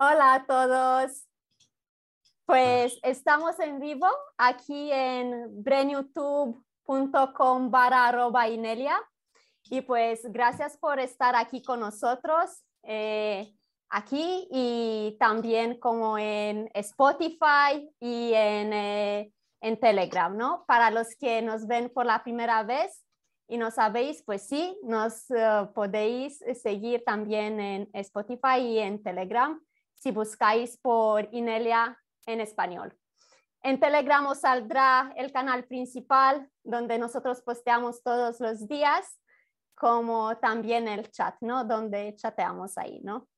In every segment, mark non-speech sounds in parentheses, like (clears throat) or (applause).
Hola a todos. Pues estamos en vivo aquí en brenyoutube.com barra arroba Inelia. Y pues gracias por estar aquí con nosotros, eh, aquí y también como en Spotify y en, eh, en Telegram, ¿no? Para los que nos ven por la primera vez, y no sabéis, pues sí, nos eh, podéis seguir también en Spotify y en Telegram si buscáis por Inelia en español. En Telegram os saldrá el canal principal donde nosotros posteamos todos los días, como también el chat, ¿no? Donde chateamos ahí, ¿no?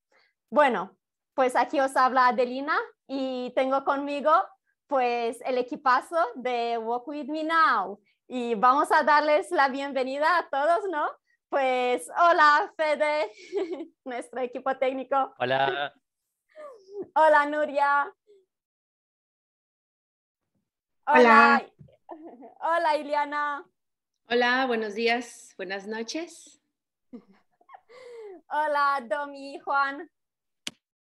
Bueno, pues aquí os habla Adelina y tengo conmigo pues el equipazo de Walk With Me Now y vamos a darles la bienvenida a todos, ¿no? Pues hola Fede, (laughs) nuestro equipo técnico. Hola. Hola Nuria. Hola. (laughs) Hola Iliana. Hola, buenos días, buenas noches. (laughs) Hola Domi, Juan.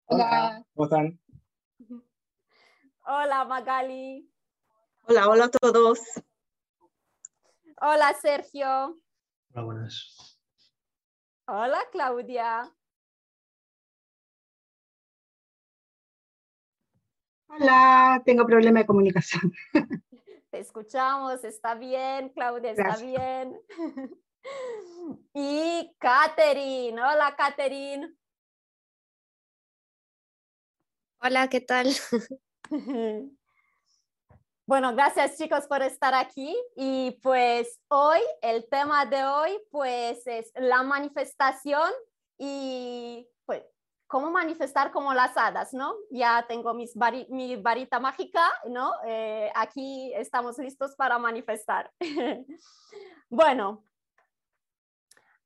Hola, ¿cómo están? (laughs) Hola Magali. Hola, hola a todos. Hola, Sergio. Hola, buenas. Hola, Claudia. Hola, tengo problema de comunicación. Te escuchamos, está bien, Claudia, está bien. (laughs) y Catherine, hola, Catherine. Hola, ¿qué tal? (laughs) Bueno, gracias chicos por estar aquí y pues hoy, el tema de hoy pues es la manifestación y cómo manifestar como las hadas, ¿no? Ya tengo mis mi varita mágica, ¿no? Eh, aquí estamos listos para manifestar. (laughs) bueno,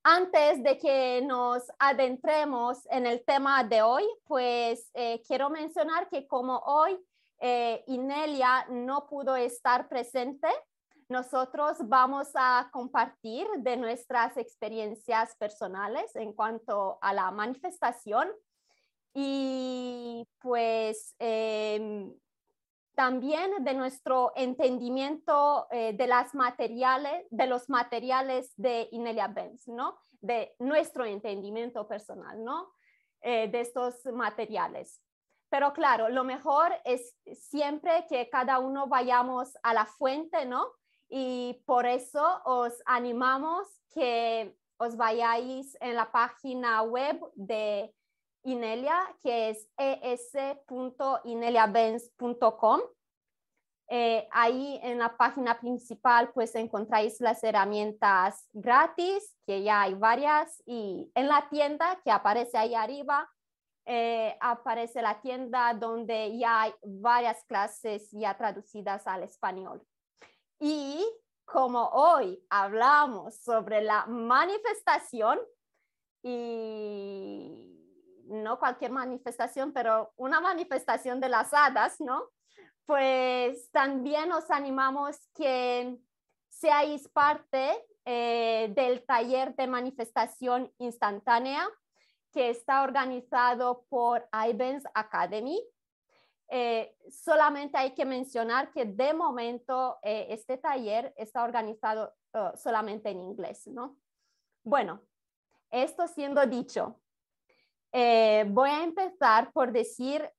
antes de que nos adentremos en el tema de hoy, pues eh, quiero mencionar que como hoy eh, Inelia no pudo estar presente, nosotros vamos a compartir de nuestras experiencias personales en cuanto a la manifestación y pues em, también de nuestro entendimiento eh, de las materiales, de los materiales de Inelia Benz, ¿no? De nuestro entendimiento personal, ¿no? Eh, de estos materiales. Pero claro, lo mejor es siempre que cada uno vayamos a la fuente, ¿no? Y por eso os animamos que os vayáis en la página web de Inelia, que es es.ineliabenz.com. Eh, ahí en la página principal pues encontráis las herramientas gratis, que ya hay varias, y en la tienda que aparece ahí arriba eh, aparece la tienda donde ya hay varias clases ya traducidas al español. Y como hoy hablamos sobre la manifestación, y no cualquier manifestación, pero una manifestación de las hadas, ¿no? Pues también os animamos que seáis parte eh, del taller de manifestación instantánea que está organizado por IBENS Academy. Eh, solamente hay que mencionar que de momento eh, este taller está organizado uh, solamente en inglés, ¿no? Bueno, esto siendo dicho, eh, voy a empezar por decir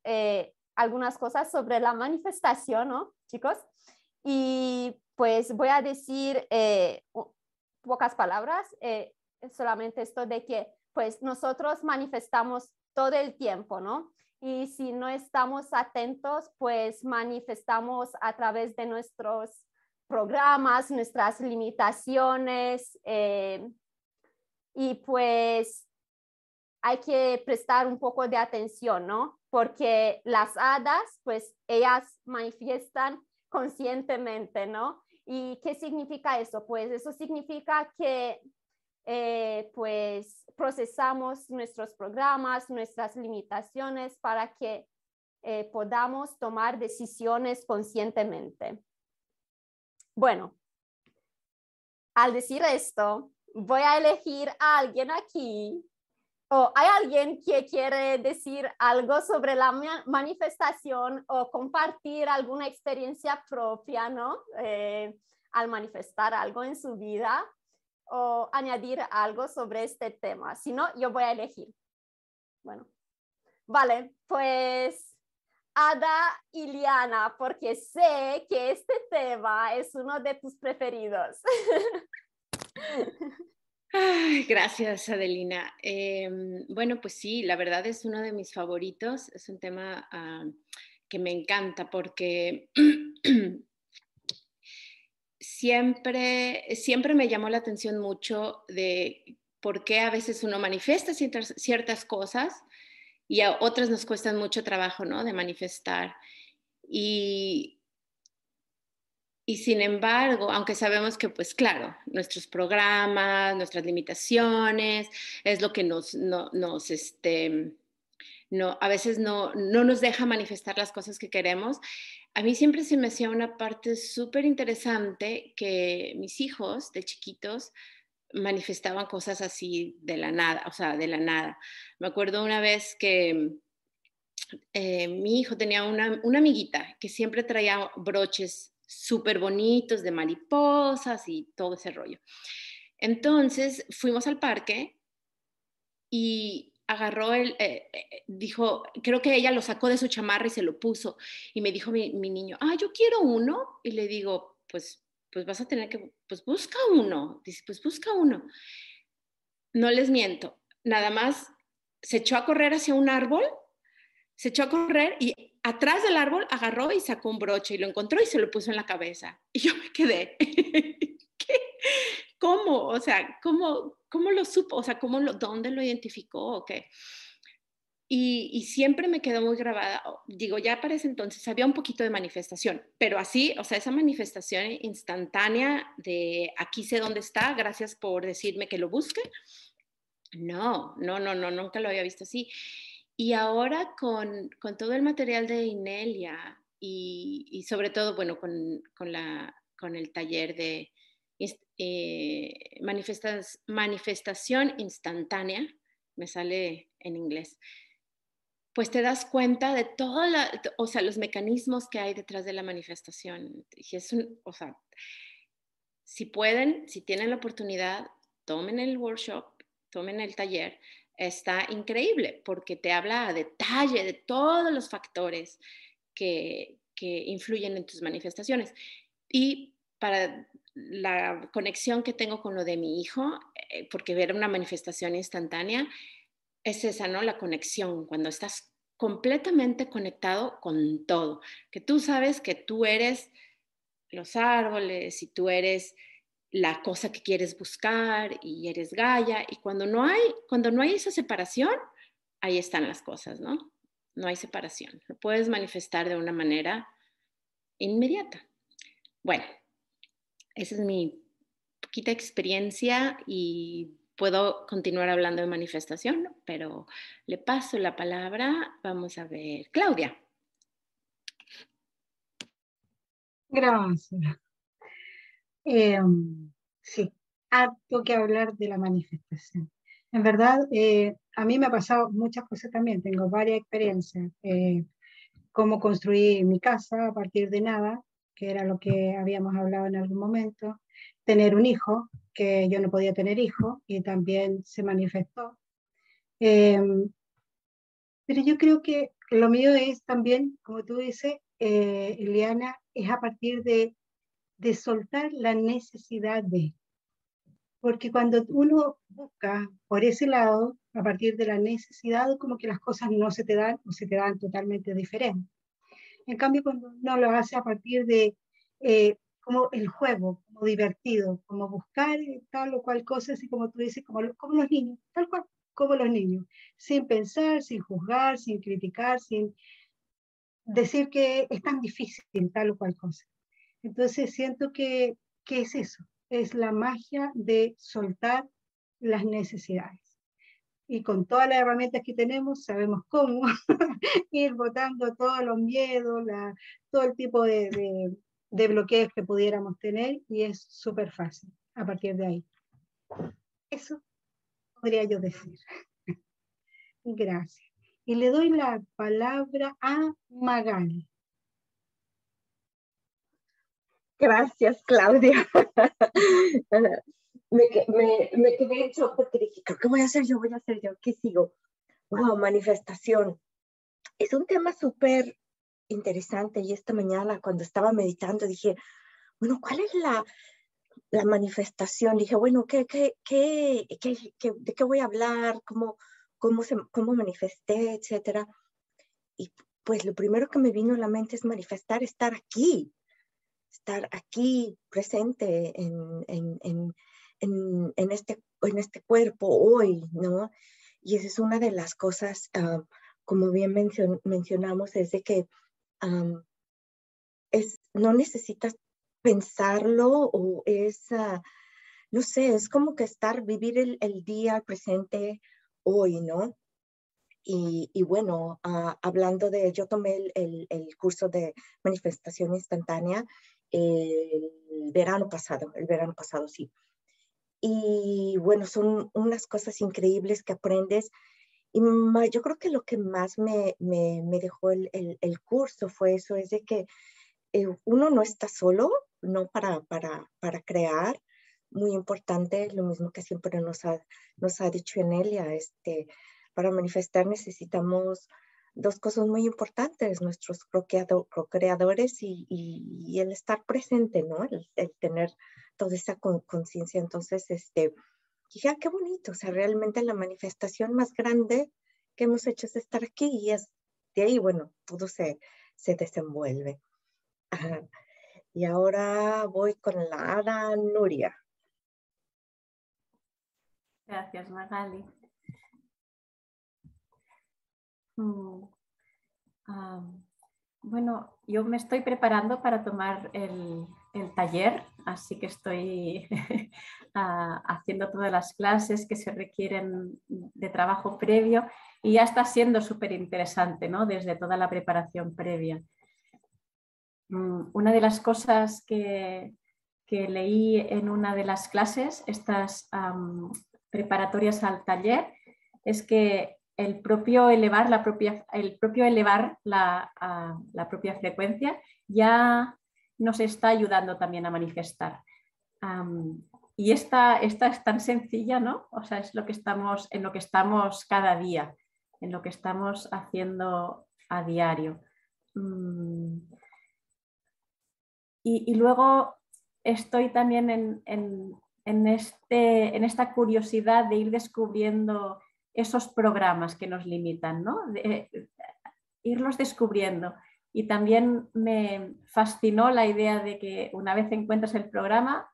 algunas cosas sobre la manifestación, ¿no, chicos? Y pues voy a decir pocas palabras, solamente esto de que pues nosotros manifestamos todo el tiempo, ¿no? Y si no estamos atentos, pues manifestamos a través de nuestros programas, nuestras limitaciones, eh, y pues hay que prestar un poco de atención, ¿no? Porque las hadas, pues ellas manifiestan conscientemente, ¿no? ¿Y qué significa eso? Pues eso significa que eh, pues procesamos nuestros programas, nuestras limitaciones para que eh, podamos tomar decisiones conscientemente. Bueno, al decir esto, voy a elegir a alguien aquí o hay alguien que quiere decir algo sobre la manifestación o compartir alguna experiencia propia, ¿no? Eh, al manifestar algo en su vida o añadir algo sobre este tema. Si no, yo voy a elegir. Bueno, vale, pues Ada y Liana, porque sé que este tema es uno de tus preferidos. (laughs) gracias, Adelina. Em, bueno, pues sí, la verdad es uno de mis favoritos. Es un tema ah, que me encanta porque (clears throat) siempre, siempre me llamó la atención mucho de por qué a veces uno manifiesta ciertas, cosas y a otras nos cuestan mucho trabajo, ¿no? De manifestar. Y, y sin embargo, aunque sabemos que, pues claro, nuestros programas, nuestras limitaciones, es lo que nos, no, nos este, no, a veces no, no nos deja manifestar las cosas que queremos, a mí siempre se me hacía una parte súper interesante que mis hijos de chiquitos manifestaban cosas así de la nada, o sea, de la nada. Me acuerdo una vez que eh, mi hijo tenía una, una amiguita que siempre traía broches súper bonitos de mariposas y todo ese rollo. Entonces fuimos al parque y agarró el, eh, eh, dijo, creo que ella lo sacó de su chamarra y se lo puso. Y me dijo mi, niño, ah, yo quiero uno. Y le digo, pues, pues vas a tener que, pues busca uno. Dice, pues busca uno. No les miento, nada más se echó a correr hacia un árbol, se echó a correr y atrás del árbol agarró y sacó un broche y lo encontró y se lo puso en la cabeza. Y yo me quedé, (laughs) ¿qué? ¿Cómo? O sea, ¿cómo, cómo lo supo? O sea, ¿cómo lo, ¿dónde lo identificó o qué? Y, y, siempre me quedó muy grabada, digo, ya para ese entonces había un poquito de manifestación, pero así, o sea, esa manifestación instantánea de aquí sé dónde está, gracias por decirme que lo busque. No, no, no, no, nunca lo había visto así. Y ahora con, todo el material de Inelia y, sobre todo, bueno, con, la, con el taller de eh, manifestación instantánea, me sale en inglés, pues te das cuenta de todos o sea, los mecanismos que hay detrás de la manifestación. Si pueden, si tienen la oportunidad, tomen el workshop, tomen el taller, está increíble porque te habla a detalle de todos los factores que, influyen en tus manifestaciones. Y para la conexión que tengo con lo de mi hijo, eh, porque ver una manifestación instantánea, es esa, ¿no? La conexión, cuando estás completamente conectado con todo, que tú sabes que tú eres los árboles y tú eres la cosa que quieres buscar y eres Gaia. Y cuando no hay, cuando no hay esa separación, ahí están las cosas, ¿no? No hay separación. Lo puedes manifestar de una manera inmediata. Bueno, esa es mi poquita experiencia y puedo continuar hablando de manifestación, pero le paso la palabra. Vamos a ver, Claudia. Gracias. Em, sí, harto que hablar de la manifestación. En verdad, eh, a mí me ha pasado muchas cosas también, tengo varias experiencias. Eh, cómo construir mi casa a partir de nada, que era lo que habíamos hablado en algún momento. Tener un hijo, que yo no podía tener hijo, y también se manifestó. Em, pero yo creo que lo mío es también, como tú dices, eh, Eliana, es a partir de de soltar la necesidad de. Porque cuando uno busca por ese lado, a partir de la necesidad, como que las cosas no se te dan o se te dan totalmente diferentes. En cambio, cuando uno lo hace a partir de eh, como el juego, como divertido, como buscar tal o cual cosa, así como tú dices, como, como los niños, tal cual, como los niños, sin pensar, sin juzgar, sin criticar, sin decir que es tan difícil tal o cual cosa. Entonces siento que, que es eso, es la magia de soltar las necesidades. Y con todas las herramientas que tenemos, sabemos cómo (laughs) ir botando todos los miedos, la, todo el tipo de, de, de bloqueos que pudiéramos tener y es súper fácil a partir de ahí. Eso podría yo decir. (laughs) Gracias. Y le doy la palabra a Magali. Gracias, Claudia. (laughs) me, me, me, quedé en shock porque dije, ¿qué voy a hacer yo? Voy a hacer yo. ¿Qué sigo? Wow, manifestación. Es un tema súper interesante y esta mañana cuando estaba meditando dije, bueno, ¿cuál es la, la manifestación? Dije, bueno, ¿qué, qué, qué, qué, de qué voy a hablar? ¿Cómo, cómo, se, cómo manifesté, etcétera? Y pues lo primero que me vino a la mente es manifestar, estar aquí, estar aquí presente en, en, en, en, este, este cuerpo hoy, ¿no? Y esa es una de las cosas, uh, como bien mencion, mencionamos, es de que um, es, no necesitas pensarlo o es, uh, no sé, es como que estar, vivir el, el día presente hoy, ¿no? Y, y bueno, uh, hablando de, yo tomé el, el, el, curso de manifestación instantánea el verano pasado, el verano pasado sí. Y bueno, son unas cosas increíbles que aprendes. Y yo creo que lo que más me, me, me dejó el, el, el, curso fue eso, es de que eh, uno no está solo, no para, para, para crear, muy importante, lo mismo que siempre nos ha, nos ha dicho Enelia, este, para manifestar necesitamos dos cosas muy importantes, nuestros co-creadores y, y, el estar presente, ¿no? El, tener toda esa conciencia. Entonces, este, dije, qué bonito, o sea, realmente la manifestación más grande que hemos hecho es estar aquí y es de ahí, bueno, todo se, se desenvuelve. Y ahora voy con la Ada Nuria. Gracias, Magali. Mm, bueno, yo me estoy preparando para tomar el, el taller, así que estoy (laughs) ah, haciendo todas las clases que se requieren de trabajo previo y ya está siendo súper interesante, ¿no? Desde toda la preparación previa. Mm, una de las cosas que, que, leí en una de las clases, estas preparatorias al taller, es que el propio elevar la propia, el propio elevar la, la propia frecuencia ya nos está ayudando también a manifestar. y esta, esta es tan sencilla, ¿no? O sea, es lo que estamos, en lo que estamos cada día, en lo que estamos haciendo a diario. Mm. Y, luego estoy también en, en, este, en esta curiosidad de ir descubriendo esos programas que nos limitan, ¿no? De, irlos descubriendo. Y también me fascinó la idea de que una vez encuentras el programa,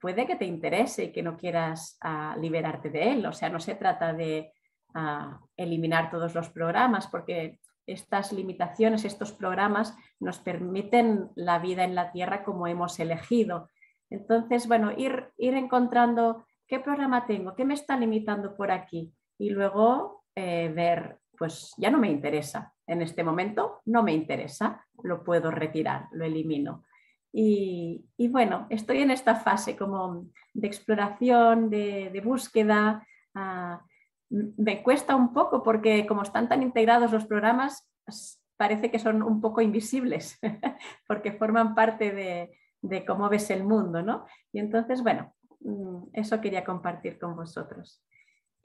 puede que te interese y que no quieras uh, liberarte de él. O sea, no se trata de uh, eliminar todos los programas, porque estas limitaciones, estos programas nos permiten la vida en la Tierra como hemos elegido. Entonces, bueno, ir, ir encontrando qué programa tengo, qué me está limitando por aquí y luego eh, ver, pues ya no me interesa, en este momento no me interesa, lo puedo retirar, lo elimino. Y, bueno, estoy en esta fase como de exploración, de, búsqueda. Ah, me cuesta un poco porque como están tan integrados los programas, parece que son un poco invisibles (laughs) porque forman parte de, de, cómo ves el mundo, ¿no? Y entonces, bueno, mm, eso quería compartir con vosotros.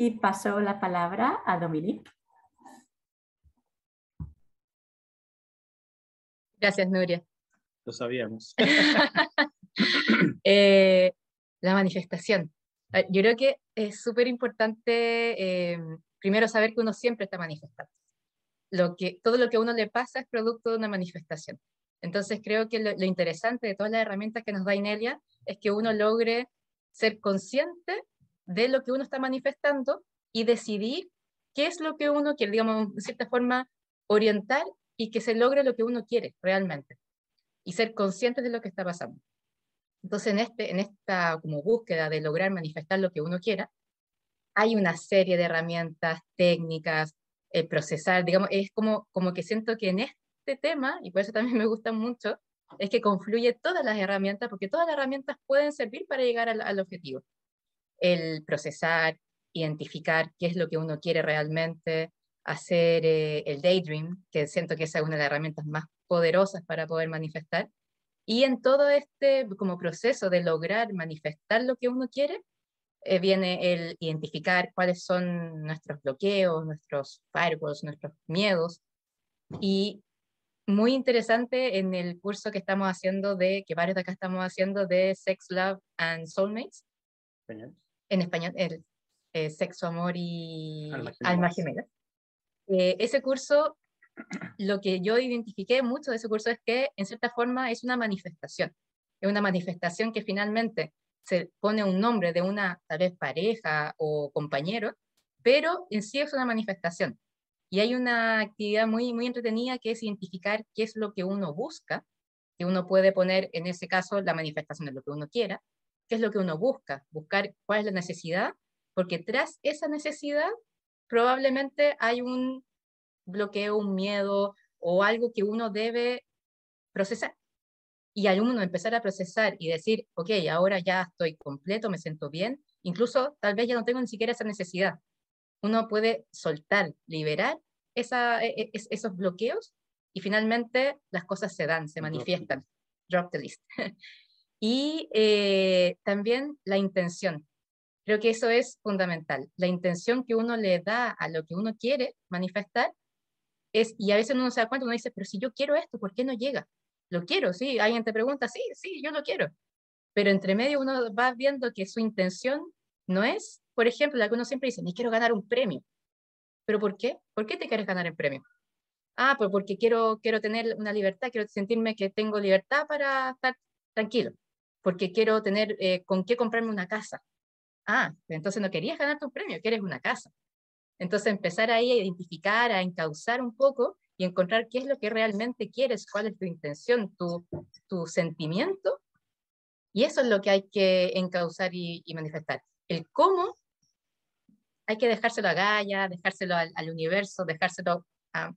Y paso la palabra a Dominique. Gracias, Nuria. Lo sabíamos. (laughs) (laughs) Eh, la manifestación. Ah, yo creo que es súper importante eh, primero saber que uno siempre está manifestando. Lo que, todo lo que a uno le pasa es producto de una manifestación. Entonces creo que lo, interesante de todas las herramientas que nos da Inelia es que uno logre ser consciente de lo que uno está manifestando y decidir qué es lo que uno quiere, digamos, de cierta forma, orientar y que se logre lo que uno quiere realmente y ser conscientes de lo que está pasando. Entonces, en, este, en esta como búsqueda de lograr manifestar lo que uno quiera, hay una serie de herramientas, técnicas, eh, procesar, digamos, es como, como que siento que en este tema, y por eso también (laughs) me gusta mucho, es que confluye todas las herramientas, porque todas las herramientas pueden servir para llegar al, al objetivo. El procesar, identificar qué es lo que uno quiere realmente, hacer eh, el daydream, que siento que es una de las herramientas más poderosas para poder manifestar. Y en todo este como proceso de lograr manifestar lo que uno quiere, eh, viene el identificar cuáles son nuestros bloqueos, nuestros firewalls, nuestros miedos. Y muy interesante en el curso que estamos haciendo de, que varios de acá estamos haciendo de Sex, Love and Soulmates. En español, el eh, Sexo, Amor y Alma Gemela. Eh, ese curso, lo que yo identifiqué mucho de ese curso es que en cierta forma es una manifestación. Es una manifestación que finalmente se pone un nombre de una tal vez pareja o compañero, pero en sí es una manifestación. Y hay una actividad muy, muy entretenida que es identificar qué es lo que uno busca, que uno puede poner en ese caso la manifestación de lo que uno quiera, qué es lo que uno busca, buscar cuál es la necesidad, porque tras esa necesidad probablemente hay un bloqueo, un miedo o algo que uno debe procesar. Y al uno empezar a procesar y decir, ok, ahora ya estoy completo, me siento bien, incluso tal vez ya no tengo ni siquiera esa necesidad, uno puede soltar, liberar esa, e, e, esos bloqueos y finalmente las cosas se dan, se manifiestan. Drop the list. (laughs) y eh, también la intención. Creo que eso es fundamental. La intención que uno le da a lo que uno quiere manifestar es, y a veces uno se da cuenta, uno dice, pero si yo quiero esto, ¿por qué no llega? Lo quiero, sí. Alguien te pregunta, sí, sí, yo lo quiero. Pero entre medio uno va viendo que su intención no es por ejemplo, algunos siempre dicen, me quiero ganar un premio. ¿Pero por qué? ¿Por qué te quieres ganar el premio? Ah, pues porque quiero, quiero tener una libertad, quiero sentirme que tengo libertad para estar tranquilo, porque quiero tener eh, con qué comprarme una casa. Ah, entonces no querías ganarte un premio, quieres una casa. Entonces empezar ahí a identificar, a encauzar un poco y encontrar qué es lo que realmente quieres, cuál es tu intención, tu, tu sentimiento. Y eso es lo que hay que encauzar y, y manifestar. El cómo hay que dejárselo a Gaia, dejárselo al, universo, dejárselo a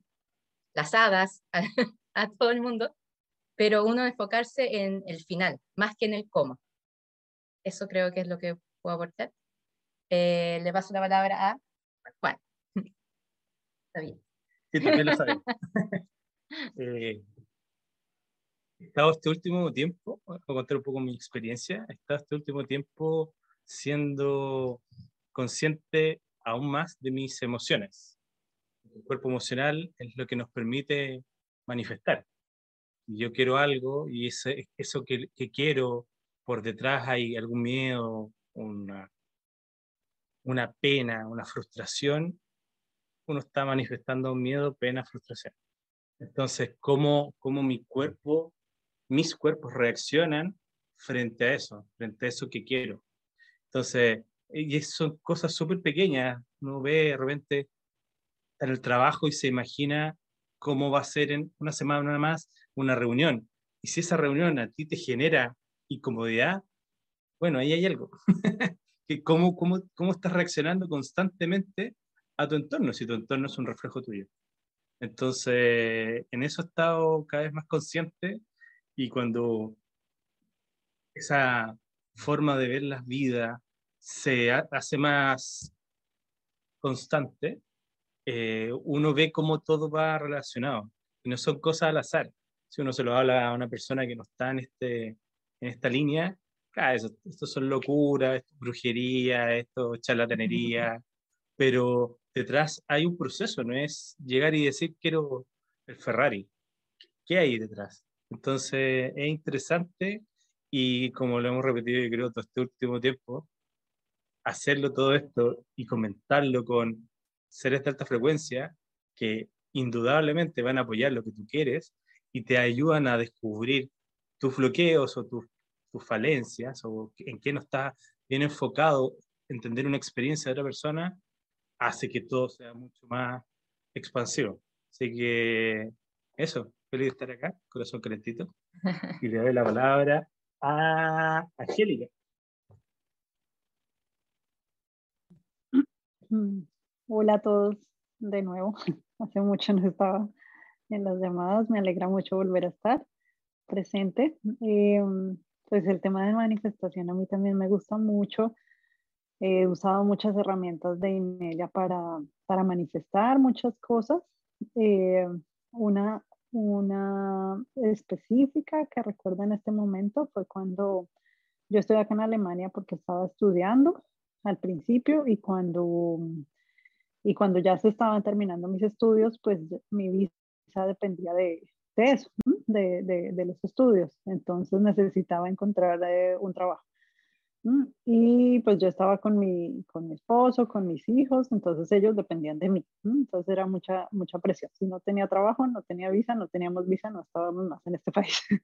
las hadas, (laughs) a, todo el mundo, pero uno enfocarse en el final, más que en el cómo. Eso creo que es lo que puedo aportar. Eh, le paso la palabra a Juan. (laughs) Está bien. Sí, también lo sabes. (laughs) eh, estado este último tiempo, voy a contar un poco mi experiencia, he estado este último tiempo siendo consciente aún más de mis emociones. El cuerpo emocional es lo que nos permite manifestar. Yo quiero algo y eso que, que quiero, por detrás hay algún miedo, una, una pena, una frustración, uno está manifestando miedo, pena, frustración. Entonces, ¿cómo, cómo mi cuerpo, mis cuerpos reaccionan frente a eso, frente a eso que quiero? Entonces, y son cosas súper pequeñas. Uno ve de repente en el trabajo y se imagina cómo va a ser en una semana más una reunión. Y si esa reunión a ti te genera incomodidad, bueno, ahí hay algo. (laughs) que cómo, cómo, ¿Cómo estás reaccionando constantemente a tu entorno si tu entorno es un reflejo tuyo? Entonces, en eso he estado cada vez más consciente y cuando esa forma de ver las vidas, se hace más constante, eh, uno ve cómo todo va relacionado no son cosas al azar. Si uno se lo habla a una persona que no está en, este, en esta línea, ah, eso, esto son locuras, esto es brujería, esto es charlatanería, (laughs) pero detrás hay un proceso, no es llegar y decir quiero el Ferrari. ¿Qué hay detrás? Entonces es interesante y como lo hemos repetido yo creo todo este último tiempo, hacerlo todo esto y comentarlo con seres de alta frecuencia que indudablemente van a apoyar lo que tú quieres y te ayudan a descubrir tus bloqueos o tus, tus falencias o en qué no estás bien enfocado, entender una experiencia de otra persona, hace que todo sea mucho más expansivo. Así que eso, feliz de estar acá, corazón calentito. (laughs) Y le doy la palabra a Angélica. Mm, hola a todos de nuevo. (laughs) Hace mucho no estaba en las llamadas. Me alegra mucho volver a estar presente. Em, pues el tema de manifestación a mí también me gusta mucho. He usado muchas herramientas de Inelia para, para manifestar muchas cosas. Eh, una, una específica que recuerdo en este momento fue cuando yo estoy acá en Alemania porque estaba estudiando al principio y cuando, y cuando ya se estaban terminando mis estudios, pues mi visa dependía de, de eso, de, de, de, los estudios. Entonces necesitaba encontrar eh, un trabajo. Y pues yo estaba con mi, con mi esposo, con mis hijos, entonces ellos dependían de mí. Entonces era mucha, mucha presión. Si no tenía trabajo, no tenía visa, no teníamos visa, no estábamos más en este país. (laughs)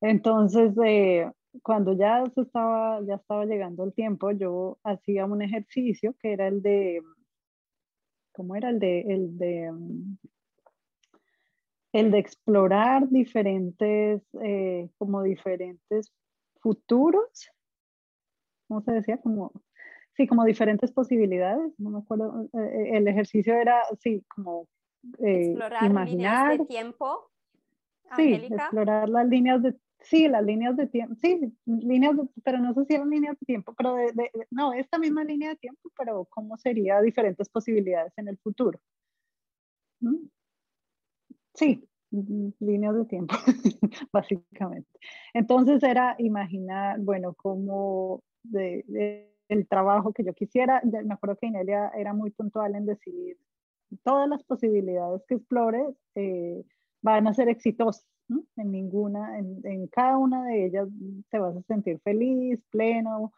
Entonces, eh, cuando ya, estaba, ya estaba llegando el tiempo, yo hacía un ejercicio que era el de, ¿cómo era? El de, el de, mm, el de explorar diferentes, eh, como diferentes futuros, ¿cómo se decía? Como, sí, como diferentes posibilidades, no me acuerdo, eh, el ejercicio era, sí, como explorar imaginar. Líneas de tiempo. Sí, explorar las líneas de Sí, las líneas de tiempo, sí, líneas, pero no sé si eran líneas de tiempo, pero de, no, esta misma línea de tiempo, pero cómo sería diferentes posibilidades en el futuro. ¿Mm? Sí, líneas de tiempo, (laughs) básicamente. Entonces era imaginar, bueno, cómo el trabajo que yo quisiera, me acuerdo que Inelia era muy puntual en decir, todas las posibilidades que explores eh, van a ser exitosas en ninguna, en, cada una de ellas te vas a sentir feliz, pleno,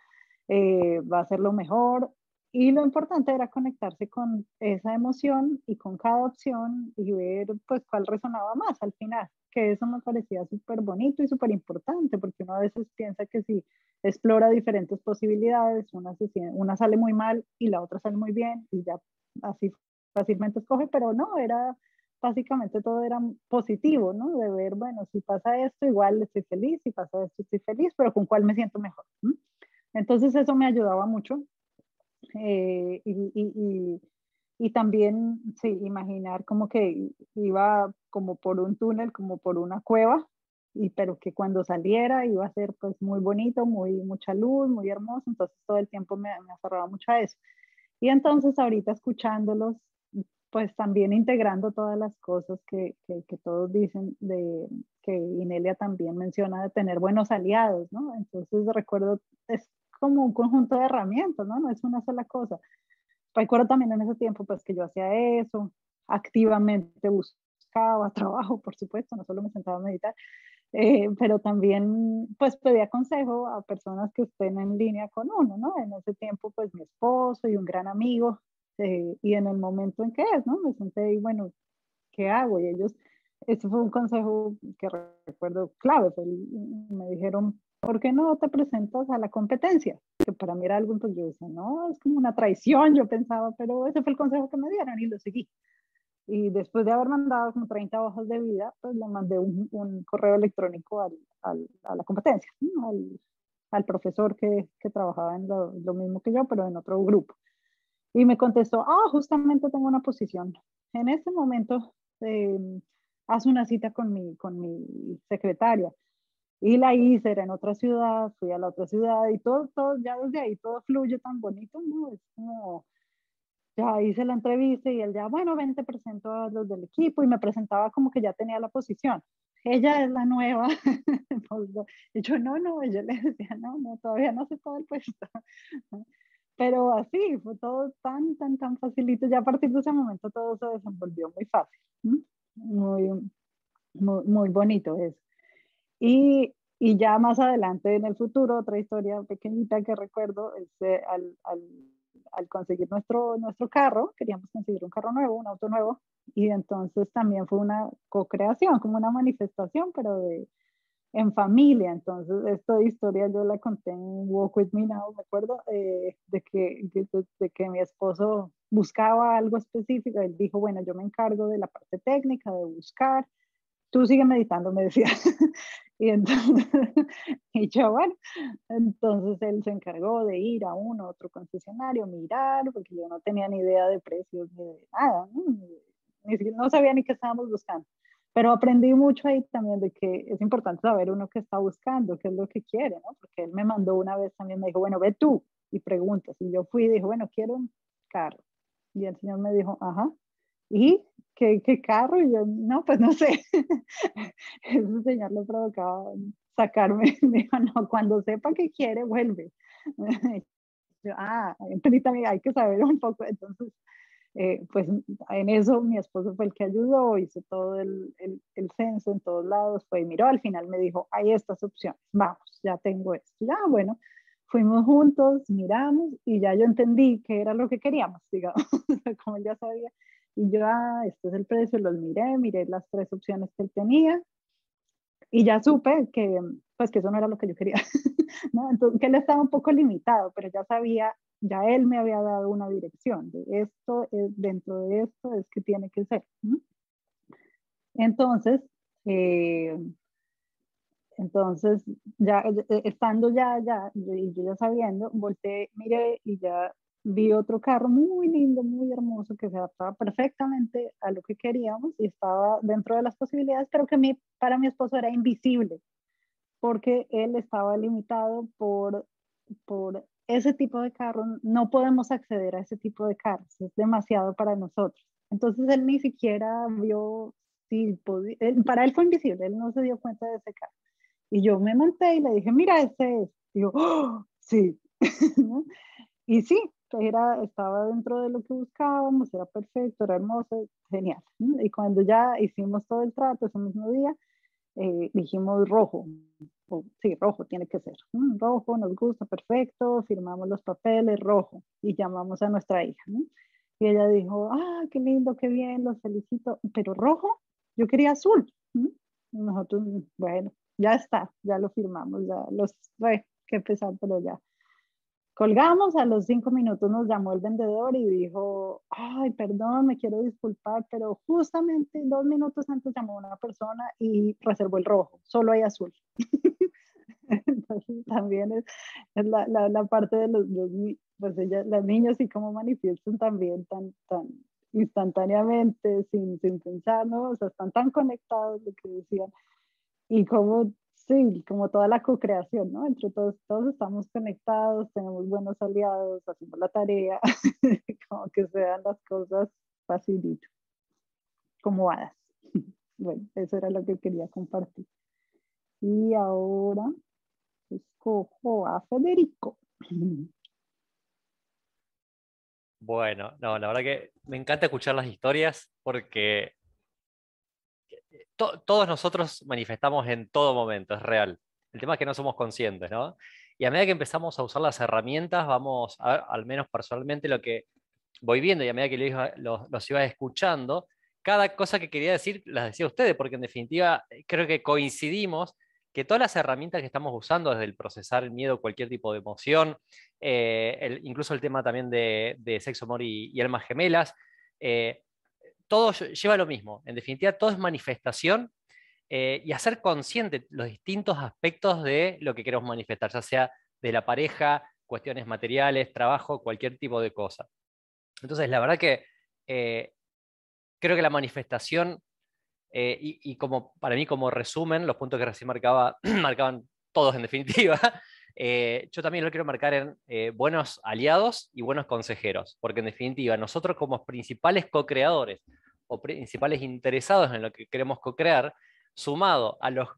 eh, va a ser lo mejor. Y lo importante era conectarse con esa emoción y con cada opción y ver pues cuál resonaba más al final, que eso me parecía súper bonito y súper importante, porque uno a veces piensa que si explora diferentes posibilidades, una, una sale muy mal y la otra sale muy bien y ya así fácilmente escoge, pero no, era básicamente todo era positivo, ¿no? De ver, bueno, si pasa esto, igual estoy feliz, si pasa esto, estoy feliz, pero con cuál me siento mejor. Entonces eso me ayudaba mucho. Eh, y, y, y, también, sí, imaginar como que iba como por un túnel, como por una cueva, y pero que cuando saliera iba a ser pues muy bonito, muy mucha luz, muy hermoso, entonces todo el tiempo me, me aferraba mucho a eso. Y entonces ahorita escuchándolos, pues también integrando todas las cosas que, que, todos dicen, de que Inelia también menciona de tener buenos aliados, ¿no? Entonces recuerdo, es como un conjunto de herramientas, ¿no? No es una sola cosa. Recuerdo también en ese tiempo, pues que yo hacía eso, activamente buscaba trabajo, por supuesto, no solo me sentaba a meditar, eh, pero también pues pedía consejo a personas que estén en línea con uno, ¿no? En ese tiempo pues mi esposo y un gran amigo eh, y en el momento en que es, ¿no? Me senté y bueno, ¿qué hago? Y ellos, ese fue un consejo que recuerdo clave, me dijeron, ¿por qué no te presentas a la competencia? Que para mí era algo, pues yo decía, no, es como una traición, yo pensaba, pero ese fue el consejo que me dieron y lo seguí. Y después de haber mandado como 30 hojas de vida, pues le mandé un, un correo electrónico al, al, a la competencia, al, al, profesor que, que trabajaba en lo, lo, mismo que yo, pero en otro grupo. Y me contestó, ah, justamente tengo una posición. En este momento, eh, haz una cita con mi, con mi secretaria. Y la hice, era en otra ciudad, fui a la otra ciudad y todo, todo, ya desde ahí todo fluye tan bonito, ¿no? Es como, ya hice la entrevista y él ya, bueno, ven, te presento a los del equipo y me presentaba como que ya tenía la posición. Ella es la nueva. (laughs) Y yo, no, no, yo le decía, no, no, todavía no sé todo el puesto. (laughs) Pero así, fue todo tan, tan, tan facilito. Ya a partir de ese momento todo se desenvolvió muy fácil. Muy, muy, muy, bonito eso. Y, y, ya más adelante en el futuro, otra historia pequeñita que recuerdo es eh, al, al, al, conseguir nuestro, nuestro carro, queríamos conseguir un carro nuevo, un auto nuevo, y entonces también fue una co-creación, como una manifestación, pero de, en familia. Entonces, esta historia yo la conté en Walk With Me Now, me acuerdo, eh, de, que, de, que mi esposo buscaba algo específico. Él dijo, bueno, yo me encargo de la parte técnica, de buscar. Tú sigue meditando, me decía. (laughs) y entonces, (laughs) y yo, bueno, entonces él se encargó de ir a uno, otro concesionario, mirar, porque yo no tenía ni idea de precios ni de nada, no sabía ni qué estábamos buscando. Pero aprendí mucho ahí también de que es importante saber uno qué está buscando, qué es lo que quiere, ¿no? Porque él me mandó una vez también, me dijo, bueno, ve tú. y preguntas. Y yo fui y dije, bueno, quiero un carro. Y el señor me dijo, ajá, ¿y qué, qué carro? Y yo, no, pues no sé. (laughs) Ese señor le provocaba sacarme. (laughs) Me dijo, no, cuando sepa que quiere, vuelve. (laughs) Yo, ah, entonces también hay que saber un poco. Entonces, eh, pues en eso mi esposo fue el que ayudó, hizo todo el, el, el, censo en todos lados, fue y miró, al final me dijo, hay estas opciones, vamos, ya tengo esto. Ya, bueno, fuimos juntos, miramos y ya yo entendí qué era lo que queríamos, digamos, como él ya sabía. Y yo, ah, este es el precio, los miré, miré las tres opciones que él tenía y ya supe que, pues, que eso no era lo que yo quería, (laughs) ¿no? Entonces, que él estaba un poco limitado, pero ya sabía, ya él me había dado una dirección de esto, es, dentro de esto es que tiene que ser. Entonces, eh, entonces, ya eh, estando ya, ya, y yo ya sabiendo, volteé, miré y ya vi otro carro muy lindo, muy hermoso, que se adaptaba perfectamente a lo que queríamos y estaba dentro de las posibilidades, pero que mi, para mi esposo era invisible, porque él estaba limitado por, por ese tipo de carro. No podemos acceder a ese tipo de carros, es demasiado para nosotros. Entonces él ni siquiera vio, si podía, para él fue invisible, él no se dio cuenta de ese carro. Y yo me monté y le dije, mira, ese es. Yo, ¡Oh! sí. (laughs) y sí, era, estaba dentro de lo que buscábamos, era perfecto, era hermoso, genial. Y cuando ya hicimos todo el trato ese mismo día, eh, dijimos rojo, sí, rojo tiene que ser, rojo, nos gusta, perfecto, firmamos los papeles, rojo, y llamamos a nuestra hija. Y ella dijo, ah, qué lindo, qué bien, los felicito, pero rojo, yo quería azul. Nosotros, bueno, ya está, ya lo firmamos, ya los, fue, qué pesar, pero ya. Colgamos, a los cinco minutos nos llamó el vendedor y dijo, ay, perdón, me quiero disculpar, pero justamente dos minutos antes llamó una persona y reservó el rojo, solo hay azul. (laughs) Entonces también es, la, la, parte de los, los pues ella, y cómo manifiestan también tan, tan instantáneamente, sin, sin pensar, ¿no? O sea, están tan conectados, lo que decían, y cómo sí, como toda la co-creación, ¿no? Entre todos, todos estamos conectados, tenemos buenos aliados, hacemos la tarea, (laughs) como que se dan las cosas facilito, como hadas. (laughs) Bueno, eso era lo que quería compartir. Y ahora escojo a Federico. (clears throat) Bueno, no, la verdad que me encanta escuchar las historias porque todos nosotros manifestamos en todo momento, es real. El tema es que no somos conscientes, ¿no? Y a medida que empezamos a usar las herramientas, vamos a al menos personalmente, lo que voy viendo y a medida que los, los iba escuchando, cada cosa que quería decir las decía ustedes, porque en definitiva eh, creo que coincidimos que todas las herramientas que estamos usando, desde el procesar el miedo, cualquier tipo de emoción, eh, incluso el tema también de, sexo, amor y, y almas gemelas, eh, todo lleva lo mismo. En definitiva, todo es manifestación eh, y hacer consciente los distintos aspectos de lo que queremos manifestar, ya sea de la pareja, cuestiones materiales, trabajo, cualquier tipo de cosa. Entonces, la verdad que eh, creo que la manifestación, eh, y, como para mí como resumen, los puntos que recién marcaba, (clears throat) marcaban todos en definitiva, yo también lo quiero marcar en buenos aliados y buenos consejeros, porque en definitiva nosotros como principales co-creadores o principales interesados en lo que queremos co-crear, sumado a, los,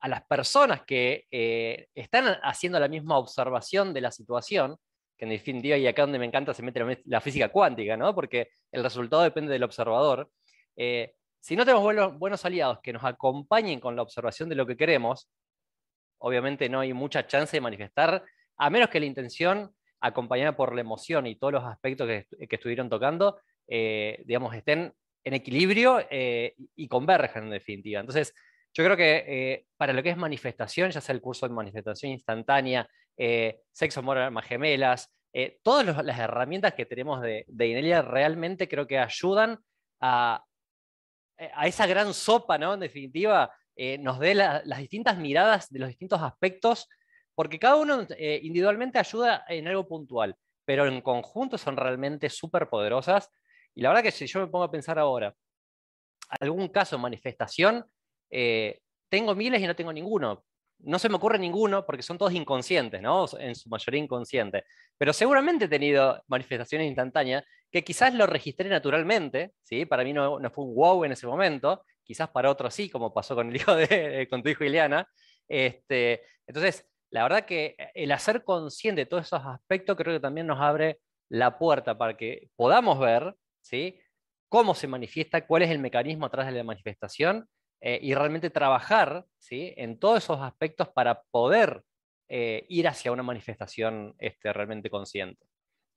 a las personas que eh, están haciendo la misma observación de la situación, que en definitiva, y acá donde me encanta, se mete la, física cuántica, ¿no? porque el resultado depende del observador. Eh, si no tenemos buenos, buenos aliados que nos acompañen con la observación de lo que queremos, obviamente no hay mucha chance de manifestar, a menos que la intención, acompañada por la emoción y todos los aspectos que, estuvieron tocando, eh, digamos, estén en equilibrio eh, y converjan en definitiva. Entonces, yo creo que eh, para lo que es manifestación, ya sea el curso de manifestación instantánea, sexo, amor, almas gemelas, todas las herramientas que tenemos de, de Inelia realmente creo que ayudan a, a esa gran sopa, ¿no? En definitiva, nos dé las distintas miradas de los distintos aspectos, porque cada uno individualmente ayuda en algo puntual, pero en conjunto son realmente súper poderosas y la verdad que si yo me pongo a pensar ahora, algún caso manifestación, eh, tengo miles y no tengo ninguno. no se me ocurre ninguno porque son todos inconscientes, ¿no? En su mayoría inconscientes. Pero seguramente he tenido manifestaciones instantáneas que quizás lo registré naturalmente, ¿sí? Para mí no, fue un wow en ese momento, quizás para otros sí, como pasó con el hijo de, con tu hijo Ileana. Este, entonces, la verdad que el hacer consciente de todos esos aspectos creo que también nos abre la puerta para que podamos ver, ¿sí? Cómo se manifiesta, cuál es el mecanismo atrás de la manifestación eh, y realmente trabajar ¿sí? en todos esos aspectos para poder eh, ir hacia una manifestación este, realmente consciente.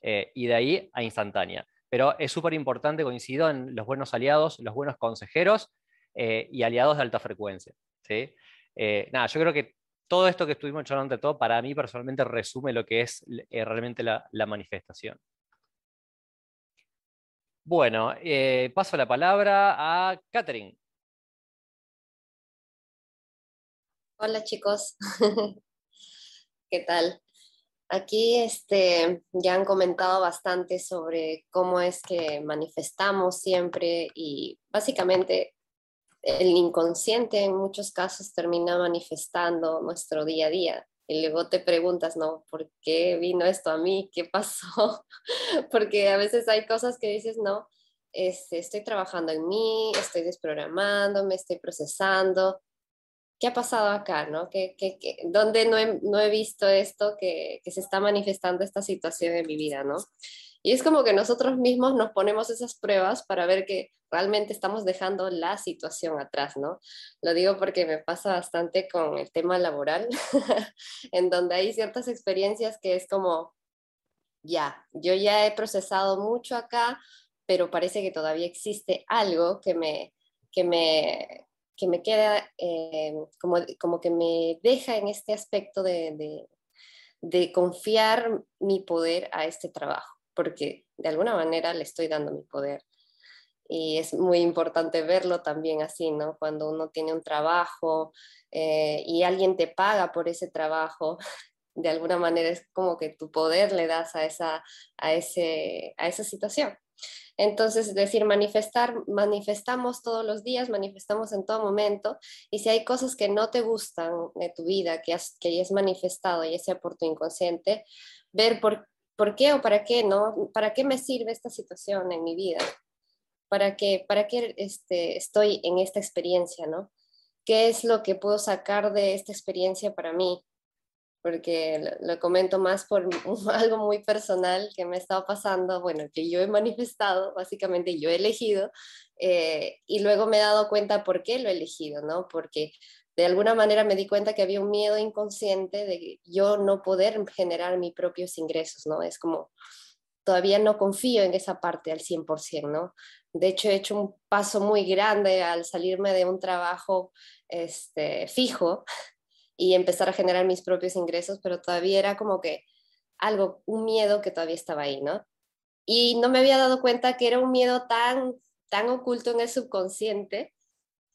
Eh, y de ahí a instantánea. Pero es súper importante, coincido en los buenos aliados, los buenos consejeros y aliados de alta frecuencia. ¿sí? nada, yo creo que todo esto que estuvimos charlando de todo, para mí personalmente resume lo que es realmente la, la manifestación. Bueno, paso la palabra a Catherine. Hola chicos, (laughs) ¿qué tal? Aquí este, ya han comentado bastante sobre cómo es que manifestamos siempre y básicamente el inconsciente en muchos casos termina manifestando nuestro día a día. Y luego te preguntas, ¿no? ¿Por qué vino esto a mí? ¿Qué pasó? (laughs) Porque a veces hay cosas que dices, no, este, estoy trabajando en mí, estoy desprogramando, me estoy procesando, ¿qué ha pasado acá? ¿no? ¿Qué, qué, dónde no he, no he, visto esto que, que, se está manifestando esta situación en mi vida? ¿no? Y es como que nosotros mismos nos ponemos esas pruebas para ver que realmente estamos dejando la situación atrás, ¿no? Lo digo porque me pasa bastante con el tema laboral, (laughs) en donde hay ciertas experiencias que es como, ya, yo ya he procesado mucho acá, pero parece que todavía existe algo que me, que me, que me queda eh, como, como que me deja en este aspecto de, de, de, confiar mi poder a este trabajo, porque de alguna manera le estoy dando mi poder. Y es muy importante verlo también así, ¿no? Cuando uno tiene un trabajo eh, y alguien te paga por ese trabajo, (laughs) de alguna manera es como que tu poder le das a esa, a ese, a esa situación. Entonces, es decir, manifestar, manifestamos todos los días, manifestamos en todo momento, y si hay cosas que no te gustan de tu vida, que, has, que hayas manifestado, ya sea por tu inconsciente, ver por, por qué o para qué, ¿no? ¿Para qué me sirve esta situación en mi vida? ¿Para qué, para qué este, estoy en esta experiencia, ¿no? ¿Qué es lo que puedo sacar de esta experiencia para mí? porque lo, comento más por (laughs) algo muy personal que me ha estado pasando, bueno, que yo he manifestado, básicamente yo he elegido, eh, y luego me he dado cuenta por qué lo he elegido, ¿no? Porque de alguna manera me di cuenta que había un miedo inconsciente de yo no poder generar mis propios ingresos, ¿no? Es como, todavía no confío en esa parte al 100%, ¿no? De hecho, he hecho un paso muy grande al salirme de un trabajo este, fijo (laughs) y empezar a generar mis propios ingresos, pero todavía era como que algo, un miedo que todavía estaba ahí, ¿no? Y no me había dado cuenta que era un miedo tan, tan oculto en el subconsciente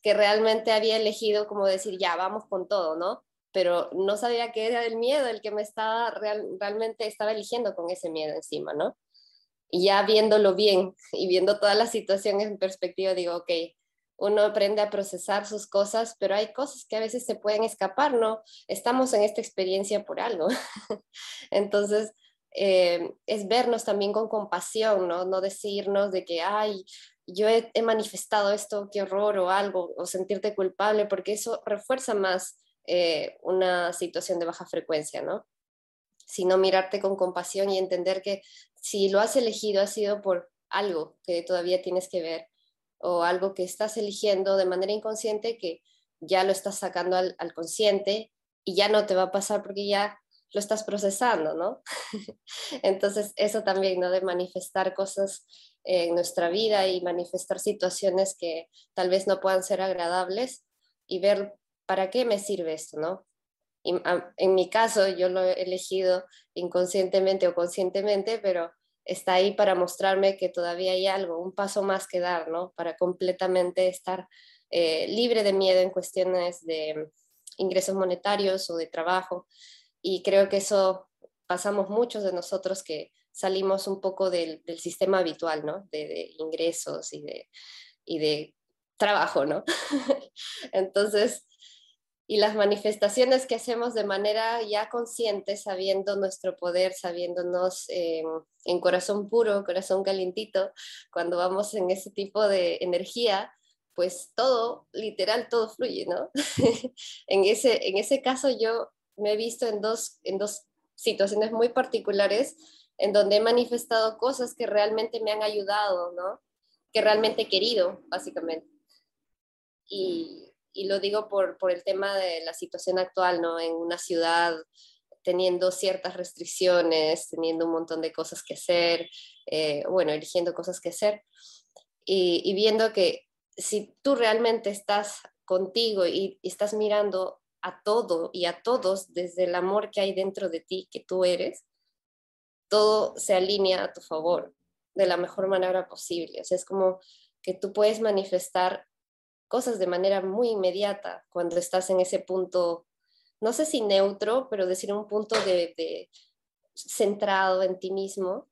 que realmente había elegido como decir, ya, vamos con todo, ¿no? Pero no sabía que era el miedo el que me estaba, realmente estaba eligiendo con ese miedo encima, ¿no? Y ya viéndolo bien y viendo toda la situación en perspectiva, digo, ok, uno aprende a procesar sus cosas, pero hay cosas que a veces se pueden escapar, ¿no? Estamos en esta experiencia por algo. (laughs) Entonces, eh, es vernos también con compasión, ¿no? No decirnos de que, ay, yo he, manifestado esto, qué horror o algo, o sentirte culpable, porque eso refuerza más eh, una situación de baja frecuencia, ¿no? Sino mirarte con compasión y entender que si lo has elegido ha sido por algo que todavía tienes que ver o algo que estás eligiendo de manera inconsciente que ya lo estás sacando al, consciente y ya no te va a pasar porque ya lo estás procesando, ¿no? (laughs) Entonces, eso también, ¿no? De manifestar cosas en nuestra vida y manifestar situaciones que tal vez no puedan ser agradables y ver para qué me sirve esto, ¿no? Y, en mi caso, yo lo he elegido inconscientemente o conscientemente, pero está ahí para mostrarme que todavía hay algo, un paso más que dar, ¿no? Para completamente estar eh, libre de miedo en cuestiones de ingresos monetarios o de trabajo. Y creo que eso pasamos muchos de nosotros que salimos un poco del, sistema habitual, ¿no? De, ingresos y de, y de trabajo, ¿no? (laughs) Entonces, y las manifestaciones que hacemos de manera ya consciente, sabiendo nuestro poder, sabiéndonos eh, en corazón puro, corazón calientito, cuando vamos en ese tipo de energía, pues todo, literal, todo fluye, ¿no? (laughs) en, ese, en ese caso yo me he visto en dos, en dos situaciones muy particulares en donde he manifestado cosas que realmente me han ayudado, ¿no? Que realmente he querido, básicamente. Y, y lo digo por, por el tema de la situación actual, ¿no? En una ciudad teniendo ciertas restricciones, teniendo un montón de cosas que hacer, eh, bueno, eligiendo cosas que hacer y, viendo que si tú realmente estás contigo y, estás mirando a todo y a todos desde el amor que hay dentro de ti, que tú eres, todo se alinea a tu favor de la mejor manera posible. O sea, es como que tú puedes manifestar cosas de manera muy inmediata cuando estás en ese punto, no sé si neutro, pero decir un punto de, centrado en ti mismo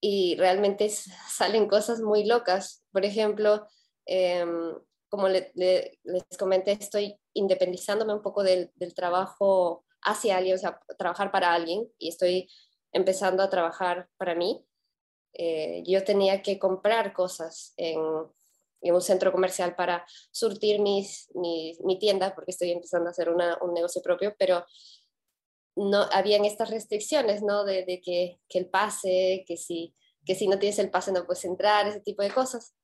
y realmente (laughs) salen cosas muy locas. Por ejemplo, em, como les comenté, estoy independizándome un poco del, trabajo hacia alguien, o sea, trabajar para alguien y estoy empezando a trabajar para mí. Eh, yo tenía que comprar cosas en, un centro comercial para surtir mis, mi tienda, porque estoy empezando a hacer un negocio propio, pero no habían estas restricciones, ¿no? De, que, que, el pase, que si, que si no tienes el pase no puedes entrar, ese tipo de cosas.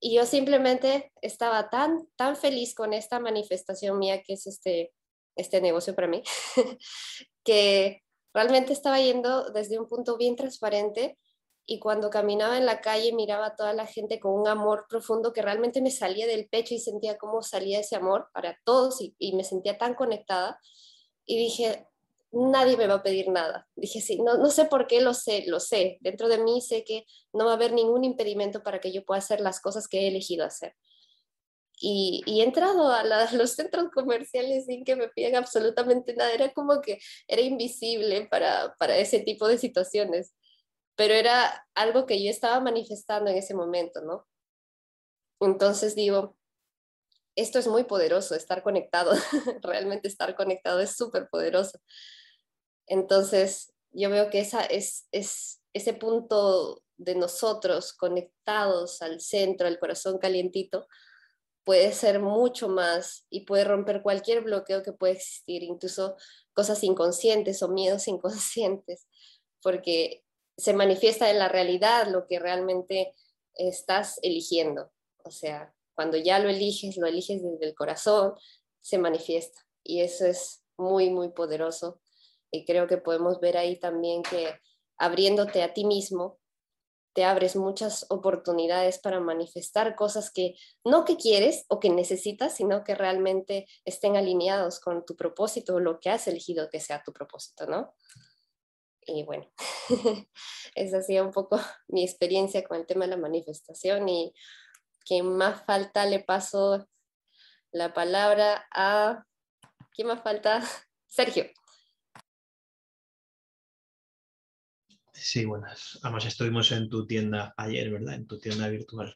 Y yo simplemente estaba tan, tan feliz con esta manifestación mía que es este, este negocio para mí, (laughs) que realmente estaba yendo desde un punto bien transparente y cuando caminaba en la calle miraba a toda la gente con un amor profundo que realmente me salía del pecho y sentía cómo salía ese amor para todos y, me sentía tan conectada y dije, nadie me va a pedir nada. Dije, sí, no, no sé por qué lo sé, lo sé. Dentro de mí sé que no va a haber ningún impedimento para que yo pueda hacer las cosas que he elegido hacer. Y, y, he entrado a, a, (laughs) los centros comerciales sin que me pidan absolutamente nada. Era como que era invisible para, para ese tipo de situaciones pero era algo que yo estaba manifestando en ese momento, ¿no? Entonces digo, esto es muy poderoso, estar conectado, (laughs) realmente estar conectado es súper poderoso. Entonces, yo veo que esa es, es ese punto de nosotros conectados al centro, al corazón calientito, puede ser mucho más y puede romper cualquier bloqueo que puede existir, incluso cosas inconscientes o miedos (laughs) inconscientes, porque se manifiesta en la realidad lo que realmente estás eligiendo. O sea, cuando ya lo eliges, lo eliges desde el corazón, se manifiesta. Y eso es muy, muy poderoso. Y creo que podemos ver ahí también que abriéndote a ti mismo, te abres muchas oportunidades para manifestar cosas que no que quieres o que necesitas, sino que realmente estén alineados con tu propósito o lo que has elegido que sea tu propósito, ¿no? Y bueno, (laughs) esa ha sido un poco (laughs) mi experiencia con el tema de la manifestación y que más falta le paso la palabra a... ¿Quién más falta? (laughs) Sergio. Sí, buenas. Además estuvimos en tu tienda ayer, ¿verdad? En tu tienda virtual,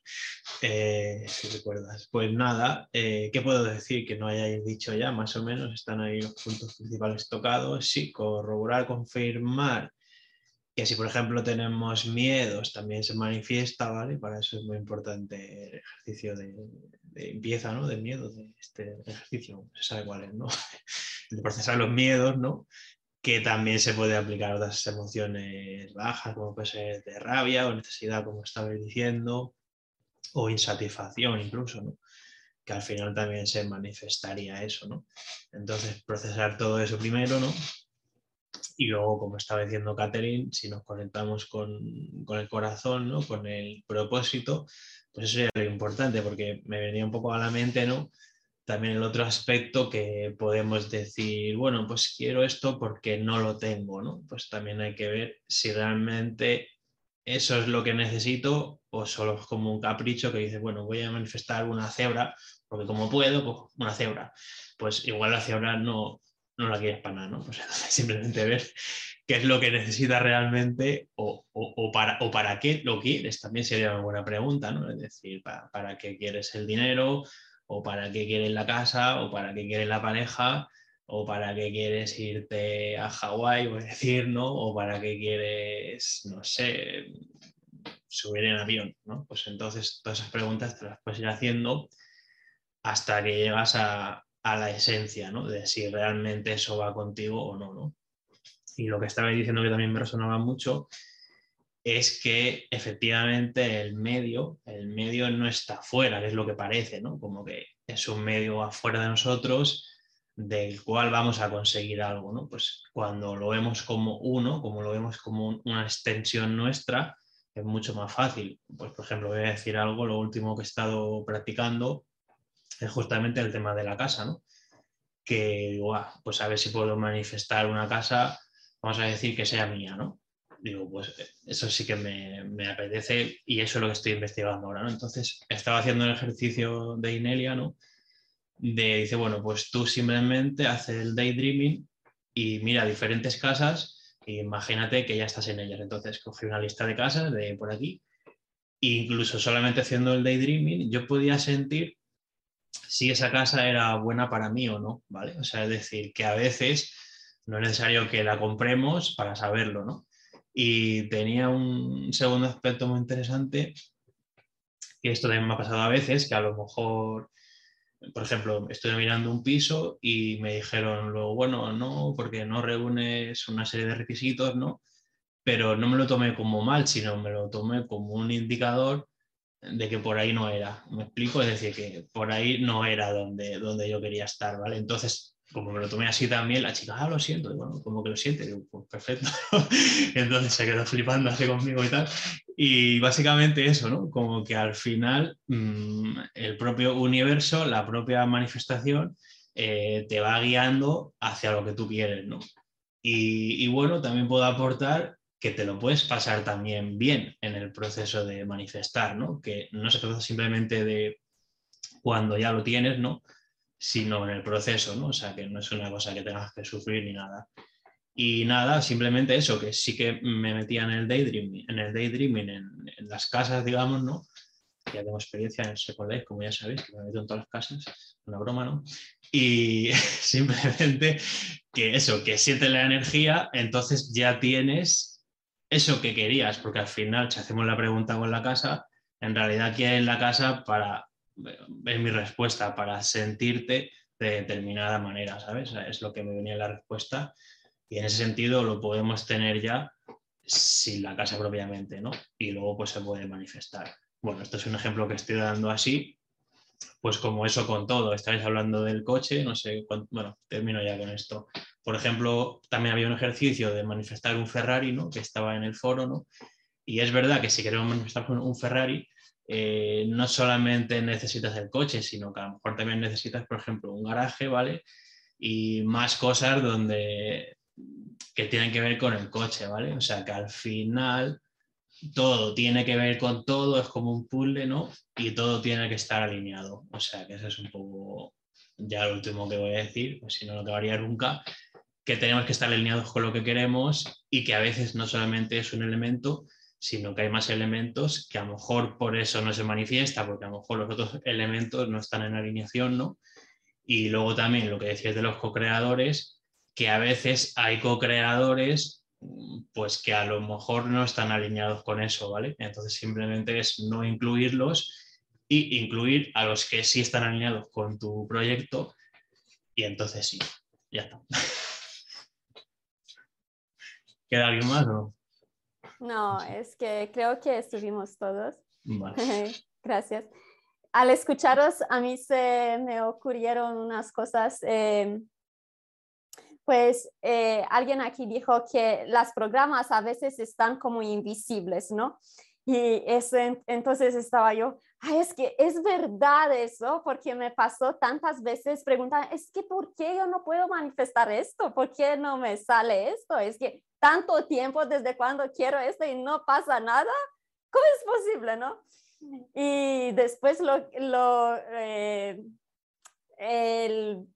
eh, si recuerdas. Pues nada, eh, ¿qué puedo decir que no hayáis dicho ya? Más o menos están ahí los puntos principales tocados. Sí, corroborar, confirmar que si por ejemplo tenemos miedos también se manifiesta, ¿vale? Para eso es muy importante el ejercicio de, de limpieza, ¿no? Del miedo, de este ejercicio, se sabe cuál es, ¿no? (laughs) de procesar los miedos, ¿no? Que también se puede aplicar otras emociones bajas, como puede ser de rabia o necesidad, como estabais diciendo, o insatisfacción incluso, ¿no? que al final también se manifestaría eso. ¿no? Entonces, procesar todo eso primero, ¿no? y luego, como estaba diciendo Catherine, si nos conectamos con, con el corazón, ¿no? con el propósito, pues eso sería lo importante, porque me venía un poco a la mente, ¿no? También el otro aspecto que podemos decir, bueno, pues quiero esto porque no lo tengo, ¿no? Pues también hay que ver si realmente eso es lo que necesito o solo es como un capricho que dice, bueno, voy a manifestar una cebra porque como puedo, pues una cebra. Pues igual la cebra no, no la quieres para nada, ¿no? Pues (laughs) simplemente ver qué es lo que necesitas realmente o, o, para, o para qué lo quieres, también sería una buena pregunta, ¿no? Es decir, para, para qué quieres el dinero o para qué quieres la casa, o para qué quieres la pareja, o para qué quieres irte a Hawái, a decir, ¿no? O para qué quieres, no sé, subir en avión, ¿no? Pues entonces todas esas preguntas te las puedes ir haciendo hasta que llegas a, a la esencia, ¿no? De si realmente eso va contigo o no, ¿no? Y lo que estaba diciendo que también me resonaba mucho es que efectivamente el medio, el medio no está fuera, que es lo que parece, ¿no? Como que es un medio afuera de nosotros del cual vamos a conseguir algo, ¿no? Pues cuando lo vemos como uno, como lo vemos como una extensión nuestra, es mucho más fácil. Pues, por ejemplo, voy a decir algo, lo último que he estado practicando es justamente el tema de la casa, ¿no? Que digo, ah, pues a ver si puedo manifestar una casa, vamos a decir que sea mía, ¿no? Digo, pues eso sí que me, me apetece y eso es lo que estoy investigando ahora, ¿no? Entonces, estaba haciendo el ejercicio de Inelia, ¿no? De, dice, bueno, pues tú simplemente haces el daydreaming y mira diferentes casas e imagínate que ya estás en ellas. Entonces, cogí una lista de casas de por aquí e incluso solamente haciendo el daydreaming, yo podía sentir si esa casa era buena para mí o no, ¿vale? O sea, es decir, que a veces no es necesario que la compremos para saberlo, ¿no? Y tenía un segundo aspecto muy interesante, que esto también me ha pasado a veces, que a lo mejor, por ejemplo, estoy mirando un piso y me dijeron, lo bueno, no, porque no reúnes una serie de requisitos, ¿no? Pero no me lo tomé como mal, sino me lo tomé como un indicador de que por ahí no era. ¿Me explico? Es decir, que por ahí no era donde, donde yo quería estar, ¿vale? Entonces, como me lo tomé así también, la chica, ah, lo siento, bueno, como que lo siente, digo, pues perfecto. (laughs) Entonces se quedó flipando así conmigo y tal. Y básicamente eso, ¿no? Como que al final mmm, el propio universo, la propia manifestación, eh, te va guiando hacia lo que tú quieres, ¿no? Y, y bueno, también puedo aportar que te lo puedes pasar también bien en el proceso de manifestar, ¿no? Que no se trata simplemente de cuando ya lo tienes, ¿no? Sino en el proceso, ¿no? O sea, que no es una cosa que tengas que sufrir ni nada. Y nada, simplemente eso, que sí que me metía en el daydreaming, en el daydreaming, en, las casas, digamos, ¿no? Ya tengo experiencia en Second como ya sabéis, que me meto en todas las casas, una broma, ¿no? Y (laughs) simplemente que eso, que sientes la energía, entonces ya tienes eso que querías, porque al final, si hacemos la pregunta con la casa, en realidad quieres la casa para, es mi respuesta, para sentirte de determinada manera, ¿sabes? Es lo que me venía en la respuesta. Y en ese sentido lo podemos tener ya sin la casa propiamente, ¿no? Y luego pues se puede manifestar. Bueno, esto es un ejemplo que estoy dando así, pues como eso con todo, estáis hablando del coche, no sé, cuánto, bueno, termino ya con esto. Por ejemplo, también había un ejercicio de manifestar un Ferrari, ¿no? Que estaba en el foro, ¿no? Y es verdad que si queremos manifestar un Ferrari, eh, no solamente necesitas el coche, sino que a lo mejor también necesitas, por ejemplo, un garaje, ¿vale? Y más cosas donde que tienen que ver con el coche, ¿vale? O sea que al final todo tiene que ver con todo, es como un puzzle, ¿no? Y todo tiene que estar alineado. O sea, que eso es un poco ya lo último que voy a decir, pues si no, no acabaría nunca, que tenemos que estar alineados con lo que queremos y que a veces no solamente es un elemento, sino que hay más elementos que a lo mejor por eso no se manifiesta, porque a lo mejor los otros elementos no están en alineación, ¿no? Y luego también lo que decías de los co-creadores, que a veces hay co-creadores pues que a lo mejor no están alineados con eso, ¿vale? Entonces simplemente es no incluirlos y incluir a los que sí están alineados con tu proyecto y entonces sí, ya está. (laughs) ¿Queda alguien más o no? No, es que creo que estuvimos todos. Vale. (laughs) Gracias. Al escucharos, a mí se me ocurrieron unas cosas. Eh, pues eh, alguien aquí dijo que las programas a veces están como invisibles, ¿no? Y eso, entonces estaba yo, Ay, es que es verdad eso, porque me pasó tantas veces preguntar, es que ¿por qué yo no puedo manifestar esto? ¿Por qué no me sale esto? Es que tanto tiempo desde cuando quiero esto y no pasa nada. ¿Cómo es posible, no? Y después lo, lo eh, el,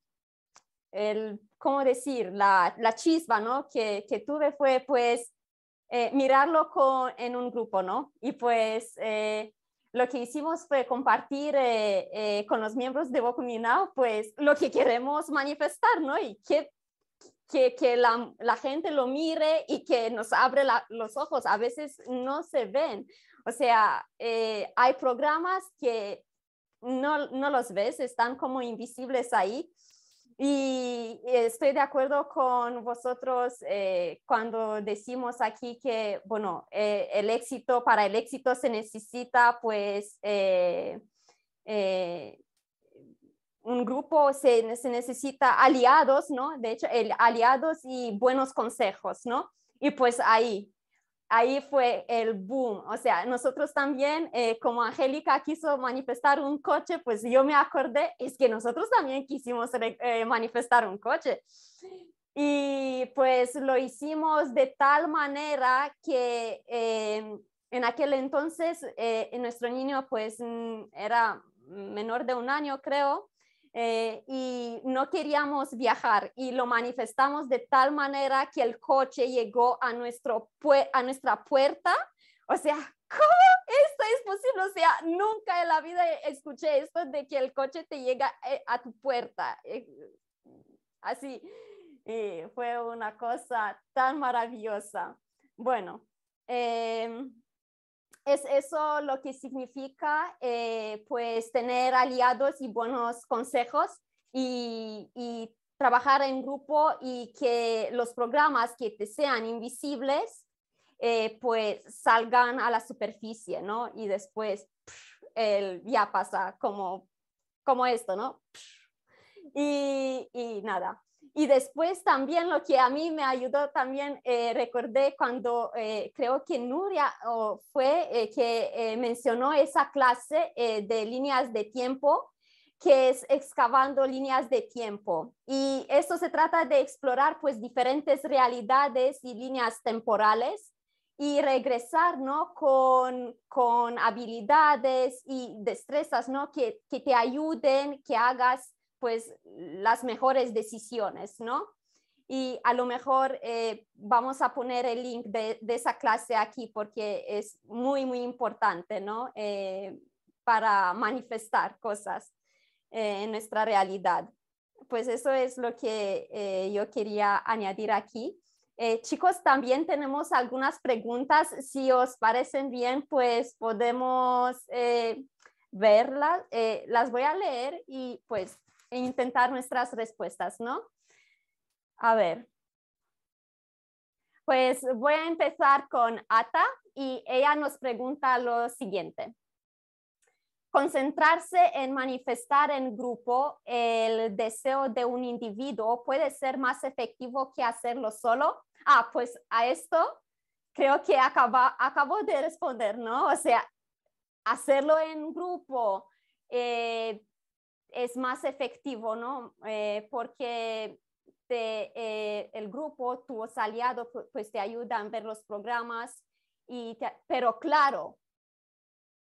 el ¿cómo decir? La, la chispa, ¿no? Que, que, tuve fue pues eh, mirarlo con, en un grupo, ¿no? Y pues eh, lo que hicimos fue compartir eh, eh, con los miembros de Bokuminao, pues lo que queremos manifestar, ¿no? Y que, que, que la, la, gente lo mire y que nos abre los ojos. A veces no se ven. O sea, eh, hay programas que no, no los ves, están como invisibles ahí. Y estoy de acuerdo con vosotros eh, cuando decimos aquí que, bueno, eh, el éxito, para el éxito se necesita pues un grupo, se, se, necesita aliados, ¿no? De hecho, el, aliados y buenos consejos, ¿no? Y pues ahí, ahí fue el boom. O sea, nosotros también, eh, como Angélica quiso manifestar un coche, pues yo me acordé, es que nosotros también quisimos eh, manifestar un coche. Y pues lo hicimos de tal manera que eh, en aquel entonces nuestro niño pues mm, era menor de un año, creo, eh, y no queríamos viajar y lo manifestamos de tal manera que el coche llegó a, nuestro a nuestra puerta. O sea, ¿cómo esto es posible? O sea, nunca en la vida escuché esto de que el coche te llega eh, a tu puerta. Eh, así, fue una cosa tan maravillosa. Bueno, em, es eso lo que significa eh, pues tener aliados y buenos consejos y, trabajar en grupo y que los programas que te sean invisibles eh, pues salgan a la superficie, ¿no? Y después el, ya pasa como, como esto, ¿no? Y, nada, y después también lo que a mí me ayudó también, eh, recordé cuando eh, creo que Nuria fue eh, que mencionó esa clase de líneas de tiempo, que es excavando líneas de tiempo. Y esto se trata de explorar pues diferentes realidades y líneas temporales y regresar, ¿no? Con, con habilidades y destrezas, ¿no? Que, que te ayuden, que hagas pues las mejores decisiones, ¿no? Y a lo mejor eh, vamos a poner el link de, esa clase aquí porque es muy, muy importante, ¿no? Eh, para manifestar cosas eh, en nuestra realidad. Pues eso es lo que yo quería añadir aquí. chicos, también tenemos algunas preguntas. Si os parecen bien, pues podemos verlas. las voy a leer y pues e intentar nuestras respuestas, ¿no? A ver. Pues voy a empezar con Ata y ella nos pregunta lo siguiente. Concentrarse en manifestar en grupo el deseo de un individuo puede ser más efectivo que hacerlo solo. Ah, pues a esto creo que acabo de responder, ¿no? O sea, hacerlo en grupo, eh, es más efectivo, ¿no? Eh, porque eh, el grupo, tus aliados, pues te ayudan a ver los programas, y pero claro,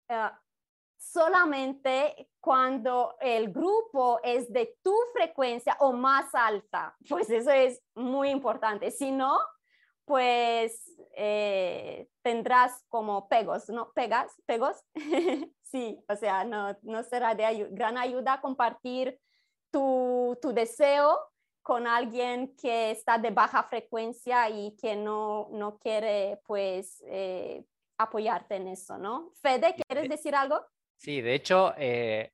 eh, solamente cuando el grupo es de tu frecuencia o más alta, pues eso es muy importante. Si no, pues tendrás como pegos, ¿no? Pegas, pegos. (laughs) sí, o sea, no, no será de gran ayuda compartir tu, tu, deseo con alguien que está de baja frecuencia y que no, no quiere, pues, eh, apoyarte en eso, ¿no? Fede, ¿quieres decir algo? Sí, de hecho, eh,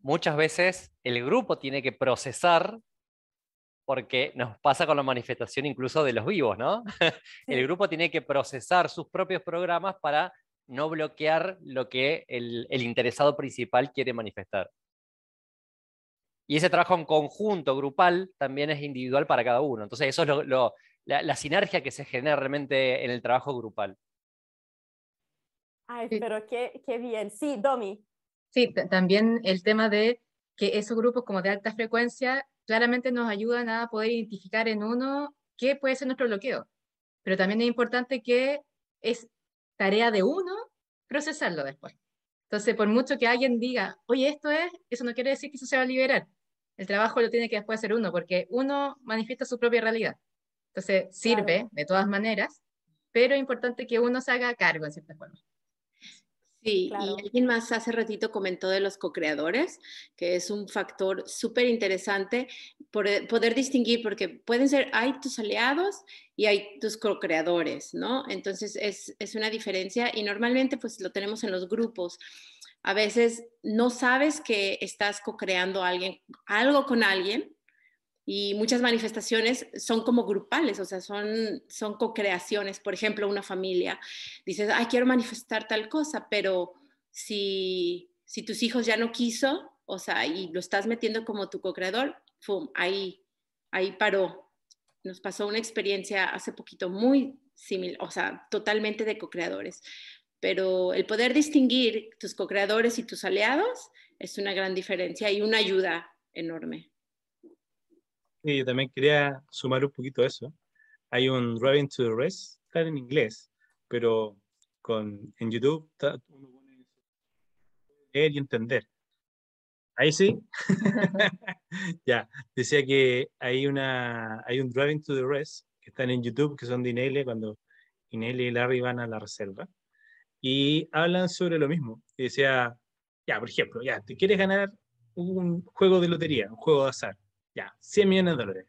muchas veces el grupo tiene que procesar porque nos pasa con la manifestación incluso de los vivos, ¿no? (laughs) el grupo tiene que procesar sus propios programas para no bloquear lo que el, interesado principal quiere manifestar. Y ese trabajo en conjunto, grupal, también es individual para cada uno. Entonces, eso es la, sinergia que se genera realmente en el trabajo grupal. Ay, pero qué, qué bien. Sí, Domi. Sí, también el tema de que esos grupos como de alta frecuencia claramente nos ayudan a poder identificar en uno qué puede ser nuestro bloqueo. Pero también es importante que es tarea de uno procesarlo después. Entonces, por mucho que alguien diga, oye, esto es, eso no quiere decir que eso se va a liberar. El trabajo lo tiene que después hacer uno, porque uno manifiesta su propia realidad. Entonces, sirve de todas maneras, pero es importante que uno se haga cargo en cierta forma. Sí, y alguien más hace ratito comentó de los co-creadores, que es un factor súper interesante por eh, poder distinguir, porque pueden ser, hay tus aliados y hay tus co-creadores, ¿no? Entonces es, es una diferencia y normalmente pues lo tenemos en los grupos. A veces no sabes que estás co-creando algo con alguien, y muchas manifestaciones son como grupales, o sea, son, son co-creaciones. Por ejemplo, una familia, dices, ay, quiero manifestar tal cosa, pero si, si tus hijos ya no quiso, o sea, y lo estás metiendo como tu co-creador, ahí, ahí paró. Nos pasó una experiencia hace poquito muy similar, o sea, totalmente de co-creadores. Pero el poder distinguir tus co-creadores y tus aliados es una gran diferencia y una ayuda enorme. Sí, yo también quería sumar un poquito a eso. Hay un Driving to the Rest, está en inglés, pero con, en YouTube uno puede leer y entender. Ahí sí. (laughs) (laughs) ya, decía que hay, una, hay un Driving to the Rest que están en YouTube, que son de Inele, cuando Inele y Larry van a la reserva, y hablan sobre lo mismo. Y decía, ya, por ejemplo, ya, te quieres ganar un juego de lotería, un juego de azar ya, 100 millones de dólares,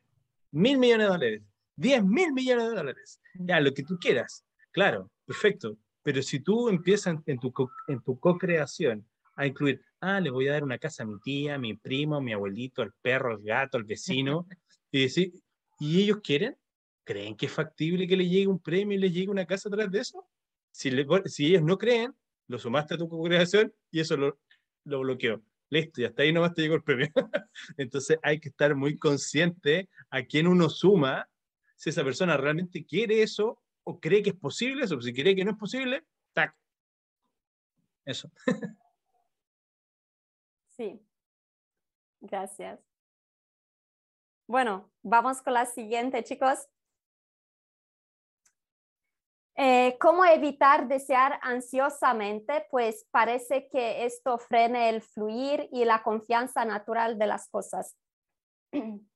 mil millones de dólares, 10 mil millones de dólares, ya, lo que tú quieras. Claro, perfecto. Pero si tú empiezas en tu, en tu co-creación a incluir, ah, le voy a dar una casa a mi tía, a mi primo, a mi abuelito, al perro, al gato, al vecino, (laughs) y decir, ¿y ellos quieren? ¿Creen que es factible que le llegue un premio y le llegue una casa atrás de eso? Si, si ellos no creen, lo sumaste a tu co-creación y eso lo, lo bloqueó listo, y hasta ahí nomás te llegó el premio. (laughs) Entonces hay que estar muy consciente a quién uno suma, si esa persona realmente quiere eso o cree que es posible eso, si cree que no es posible, tac. Eso. (laughs) Sí, gracias. Bueno, vamos con la siguiente, chicos. Eh, ¿Cómo evitar desear ansiosamente? Pues parece que esto frene el fluir y la confianza natural de las cosas. (clears throat)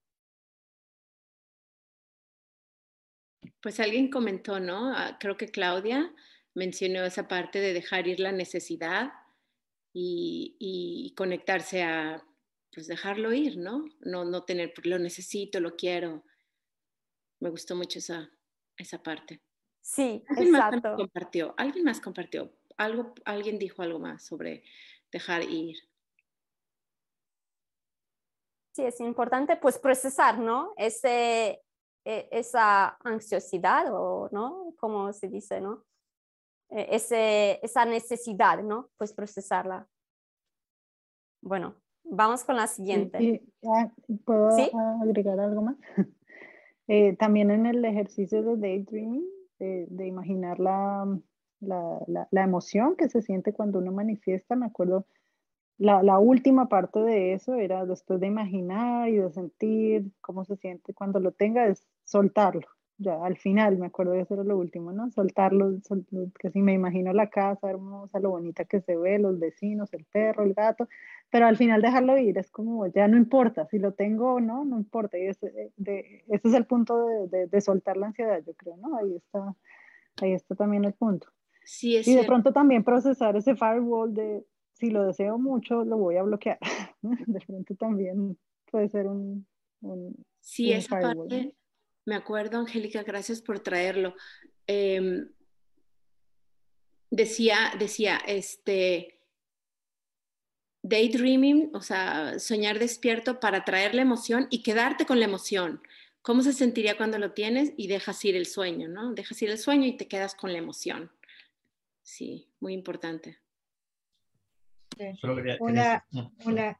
Pues alguien comentó, ¿no? Ah, creo que Claudia mencionó esa parte de dejar ir la necesidad y, conectarse a, pues dejarlo ir, ¿no? No, no tener, lo necesito, lo quiero. Me gustó mucho esa, esa parte. Sí, ¿Alguien exacto. Más compartió, alguien más compartió, algo, alguien dijo algo más sobre dejar ir. Sí, es importante pues procesar, ¿no? Ese, e, esa ansiosidad o, ¿no? Como se dice, ¿no? E, ese, esa necesidad, ¿no? Pues procesarla. Bueno, vamos con la siguiente. Ah, ¿Puedo agregar algo más? (laughs) Eh, también en el ejercicio de daydreaming de, imaginar la, la, la, emoción que se siente cuando uno manifiesta. Me acuerdo, la, la, última parte de eso era después de imaginar y de sentir cómo se siente cuando lo tenga, es soltarlo. Ya al final, me acuerdo de eso era lo último, ¿no? Soltarlo, que si me imagino la casa hermosa, lo bonita que se ve, los vecinos, el perro, el gato, pero al final dejarlo ir es como, ya no importa, si lo tengo o no, no importa. Y ese, eh, de, ese es el punto de, de, soltar la ansiedad, yo creo, ¿no? Ahí está, ahí está también el punto. Sí, es y de pronto también procesar ese firewall de, si lo deseo mucho, lo voy a bloquear. (laughs) de pronto también puede ser un... un sí, esa parte, me acuerdo, Angélica, gracias por traerlo. Em, decía, decía, este daydreaming, o sea, soñar despierto para traer la emoción y quedarte con la emoción. ¿Cómo se sentiría cuando lo tienes y dejas ir el sueño, ¿no? Dejas ir el sueño y te quedas con la emoción. Sí, muy importante. Una, una,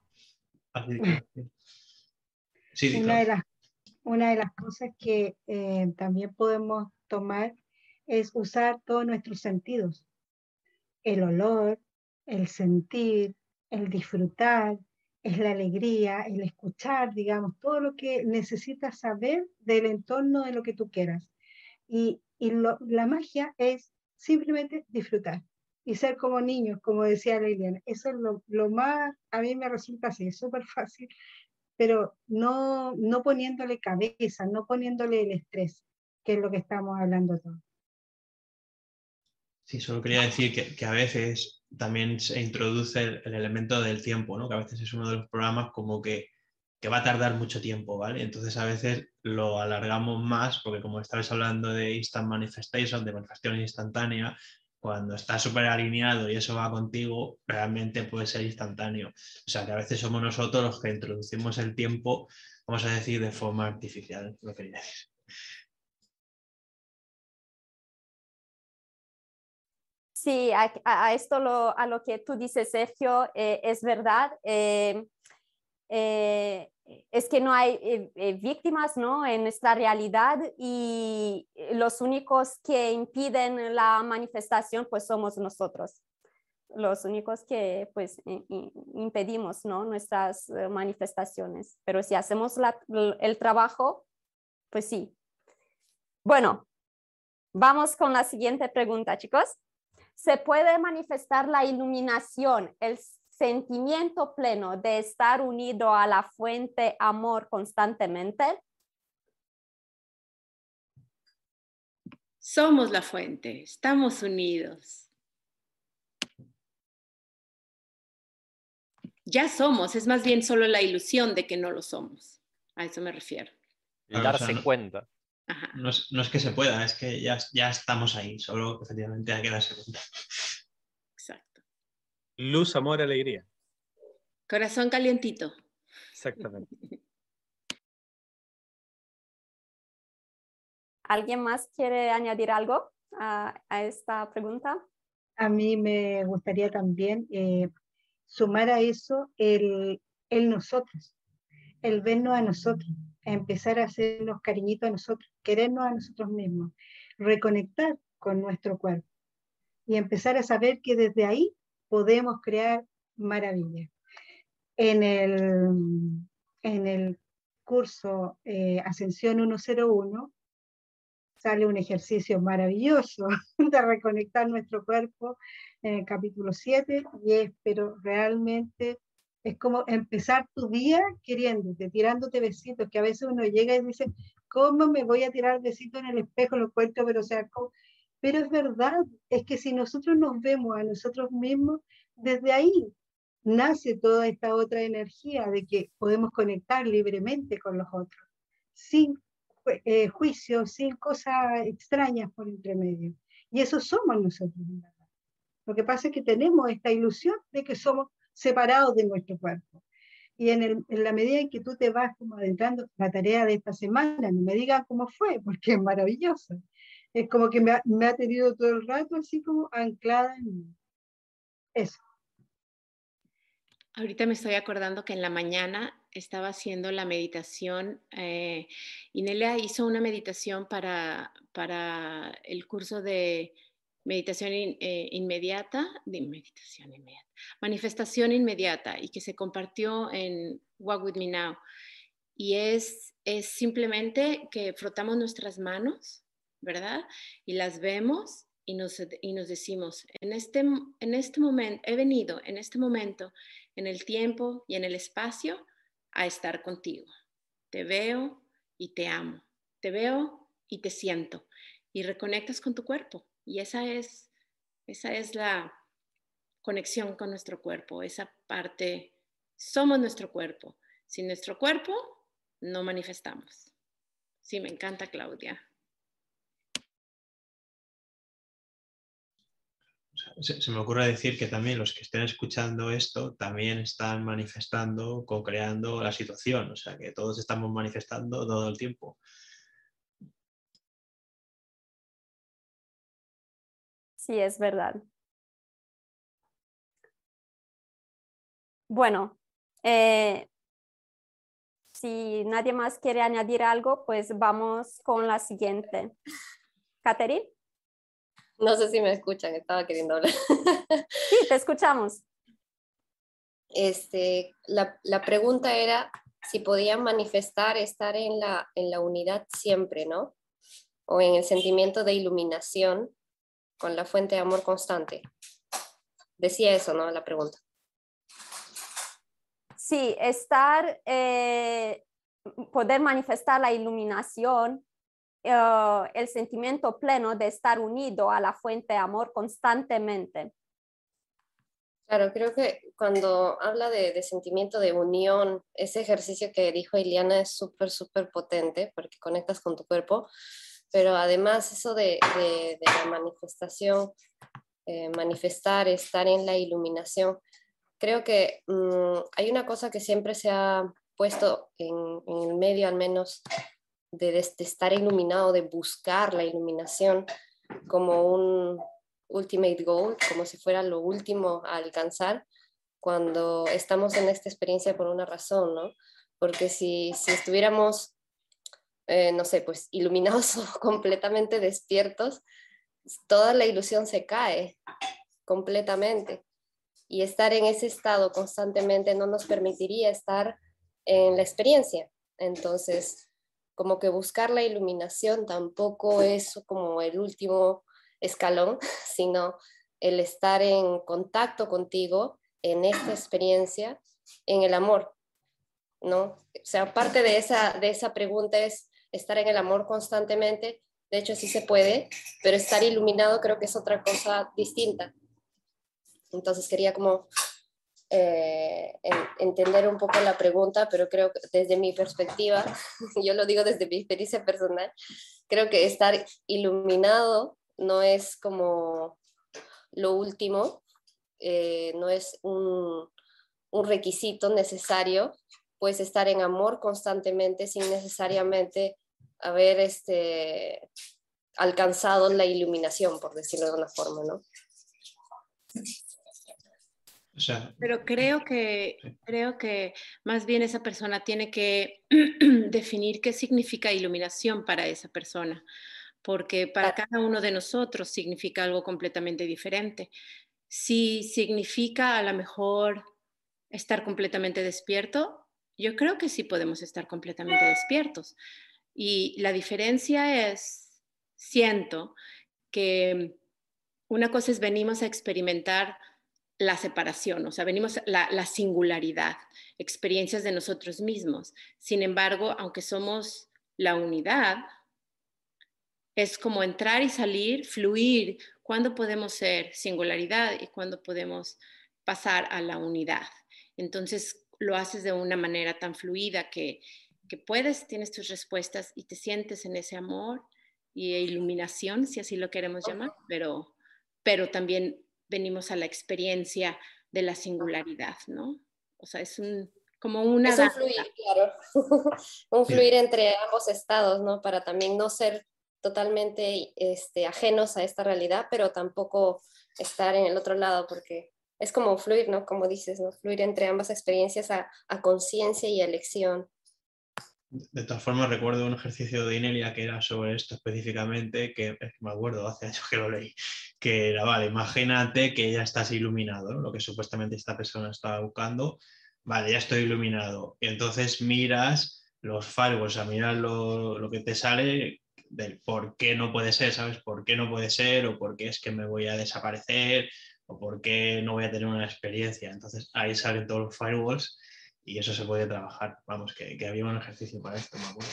de las, una de las cosas que eh, también podemos tomar es usar todos nuestros sentidos. El olor, el sentir, el disfrutar, es la alegría, el escuchar, digamos, todo lo que necesitas saber del entorno de lo que tú quieras. Y, la magia es simplemente disfrutar y ser como niños, como decía Liliana. Eso es lo, más, a mí me resulta así, súper fácil, pero no, no poniéndole cabeza, no poniéndole el estrés, que es lo que estamos hablando todos. Sí, solo quería decir que, que a veces también se introduce el, el, elemento del tiempo, ¿no? que a veces es uno de los programas como que, que, va a tardar mucho tiempo, ¿vale? Entonces a veces lo alargamos más porque como estabais hablando de instant manifestation, de manifestación instantánea, cuando estás súper alineado y eso va contigo, realmente puede ser instantáneo. O sea que a veces somos nosotros los que introducimos el tiempo, vamos a decir, de forma artificial, lo que decir. Sí, a, esto a lo que tú dices, Sergio, eh, es verdad. Eh, eh, es que no hay eh, eh, víctimas ¿no? en nuestra realidad y los únicos que impiden la manifestación pues somos nosotros, los únicos que pues impedimos ¿no? nuestras manifestaciones. Pero si hacemos la, el trabajo, pues sí. Bueno, vamos con la siguiente pregunta, chicos. ¿Se puede manifestar la iluminación, el sentimiento pleno de estar unido a la fuente amor constantemente? Somos la fuente, estamos unidos. Ya somos, es más bien solo la ilusión de que no lo somos. A eso me refiero. darse no, cuenta. No es, no es, que se pueda, es que ya, ya estamos ahí, solo efectivamente hay que darse cuenta. Luz, amor, alegría. Corazón calientito. Exactamente. ¿Alguien más quiere añadir algo a, a, esta pregunta? A mí me gustaría también eh, sumar a eso el, el nosotros, el vernos a nosotros, empezar a hacernos cariñitos a nosotros, querernos a nosotros mismos, reconectar con nuestro cuerpo y empezar a saber que desde ahí podemos crear maravillas. En el, en el curso eh, Ascensión 101 sale un ejercicio maravilloso (laughs) de reconectar nuestro cuerpo en el capítulo 7 y es, pero realmente es como empezar tu día queriéndote, tirándote besitos, que a veces uno llega y dice, ¿cómo me voy a tirar besitos en el espejo? Lo cuento, pero o sea, ¿cómo? Pero es verdad, es que si nosotros nos vemos a nosotros mismos, desde ahí nace toda esta otra energía de que podemos conectar libremente con los otros, sin eh, juicio, sin cosas extrañas por entre medio. Y eso somos nosotros. Lo que pasa es que tenemos esta ilusión de que somos separados de nuestro cuerpo. Y en, el, en, la medida en que tú te vas como adentrando la tarea de esta semana, no me digan cómo fue, porque es maravilloso es como que me ha, me ha, tenido todo el rato así como anclada en eso. Ahorita me estoy acordando que en la mañana estaba haciendo la meditación. Eh, Inelia hizo una meditación para, para el curso de meditación eh, inmediata, de meditación inmediata, manifestación inmediata y que se compartió en Walk With Me Now. Y es, es simplemente que frotamos nuestras manos ¿verdad? Y las vemos y nos, y nos decimos, en este, en este momento, he venido en este momento, en el tiempo y en el espacio, a estar contigo. Te veo y te amo. Te veo y te siento. Y reconectas con tu cuerpo. Y esa es, esa es la conexión con nuestro cuerpo, esa parte, somos nuestro cuerpo. Sin nuestro cuerpo, no manifestamos. Sí, me encanta, Claudia. Se, me ocurre decir que también los que estén escuchando esto también están manifestando, co-creando la situación, o sea que todos estamos manifestando todo el tiempo. Sí, es verdad. Bueno, eh, si nadie más quiere añadir algo, pues vamos con la siguiente. Catherine. No sé si me escuchan, estaba queriendo hablar. (laughs) Sí, te escuchamos. Este, la, la pregunta era si podían manifestar estar en la, en la unidad siempre, ¿no? O en el sentimiento de iluminación con la fuente de amor constante. Decía eso, ¿no? La pregunta. Sí, estar, eh, poder manifestar la iluminación eh, el sentimiento pleno de estar unido a la fuente de amor constantemente. Claro, creo que cuando habla de, sentimiento de unión, ese ejercicio que dijo Iliana es súper, súper potente porque conectas con tu cuerpo, pero además eso de, la manifestación, eh, manifestar, estar en la iluminación, creo que mm, hay una cosa que siempre se ha puesto en, el medio, al menos, de, estar iluminado, de buscar la iluminación como un, ultimate goal, como si fuera lo último a alcanzar cuando estamos en esta experiencia por una razón, ¿no? Porque si, si estuviéramos, eh, no sé, pues iluminados (laughs) o completamente despiertos, toda la ilusión se cae completamente. Y estar en ese estado constantemente no nos permitiría estar en la experiencia. Entonces, como que buscar la iluminación tampoco es como el último escalón, (laughs) sino el estar en contacto contigo en esta experiencia, en el amor, ¿no? O sea, parte de esa, de esa pregunta es estar en el amor constantemente, de hecho sí se puede, pero estar iluminado creo que es otra cosa distinta. Entonces quería como eh, entender un poco la pregunta, pero creo que desde mi perspectiva, (laughs) yo lo digo desde mi experiencia personal, creo que estar iluminado no es como lo último, eh, no es un, requisito necesario, puedes estar en amor constantemente sin necesariamente haber este, alcanzado la iluminación, por decirlo de una forma, ¿no? Pero creo que, creo que más bien esa persona tiene que (clears throat) definir qué significa iluminación para esa persona porque para cada uno de nosotros significa algo completamente diferente. Si significa a lo mejor estar completamente despierto, yo creo que sí podemos estar completamente despiertos. Y la diferencia es, siento, que una cosa es venimos a experimentar la separación, o sea, venimos la, la singularidad, experiencias de nosotros mismos. Sin embargo, aunque somos la unidad, es como entrar y salir, fluir, cuando podemos ser singularidad y cuando podemos pasar a la unidad. Entonces lo haces de una manera tan fluida que, que puedes, tienes tus respuestas y te sientes en ese amor y iluminación, si así lo queremos llamar, pero, pero también venimos a la experiencia de la singularidad, ¿no? O sea, es un, como una... Es un fluir, claro. (laughs) un fluir entre ambos estados, ¿no? Para también no ser totalmente este, ajenos a esta realidad, pero tampoco estar en el otro lado, porque es como fluir, ¿no? Como dices, ¿no? Fluir entre ambas experiencias a, conciencia y elección. De todas formas, recuerdo un ejercicio de Inelia que era sobre esto específicamente, que me acuerdo hace años que lo leí, que era, vale, imagínate que ya estás iluminado, lo que supuestamente esta persona estaba buscando, vale, ya estoy iluminado, y entonces miras los firewalls, a mirar lo, lo que te sale del por qué no puede ser, ¿sabes? ¿Por qué no puede ser? O por qué es que me voy a desaparecer, o por qué no voy a tener una experiencia. Entonces ahí salen todos los firewalls y eso se puede trabajar. Vamos, que, había un ejercicio para esto, me acuerdo.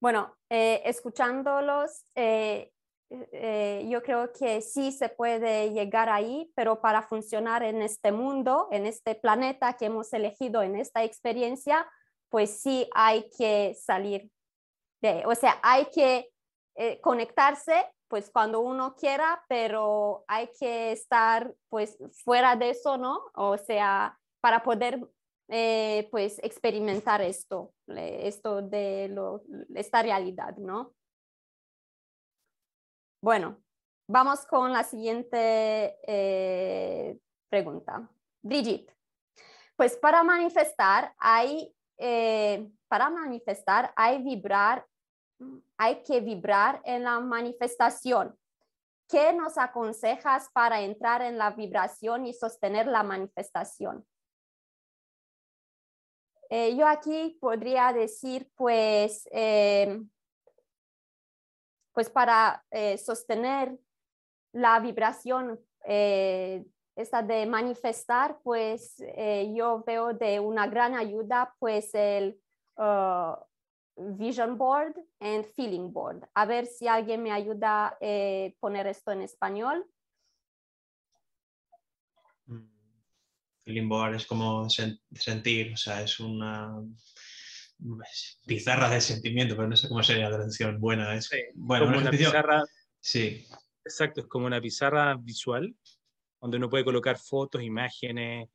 Bueno, eh, escuchándolos, eh, eh, yo creo que sí se puede llegar ahí, pero para funcionar en este mundo, en este planeta que hemos elegido, en esta experiencia, pues sí hay que salir de, o sea, hay que conectarse pues cuando uno quiera, pero hay que estar pues fuera de eso, ¿no? O sea, para poder eh, pues experimentar esto, esto de lo, esta realidad, ¿no? Bueno, vamos con la siguiente eh, pregunta. Brigitte, pues para manifestar hay, eh, para manifestar hay vibrar, hay que vibrar en la manifestación. ¿Qué nos aconsejas para entrar en la vibración y sostener la manifestación? Eh, yo aquí podría decir, pues, pues para eh, sostener la vibración, eh, esta de manifestar, pues yo veo de una gran ayuda pues el uh, vision board and feeling board. A ver si alguien me ayuda a eh, poner esto en español. Mm. Feeling board es como sentir, o sea, es una pizarra de sentimiento, pero no sé cómo sería la traducción buena. Es, bueno, una pizarra. Sí. Exacto, es como una pizarra visual donde uno puede colocar fotos, imágenes,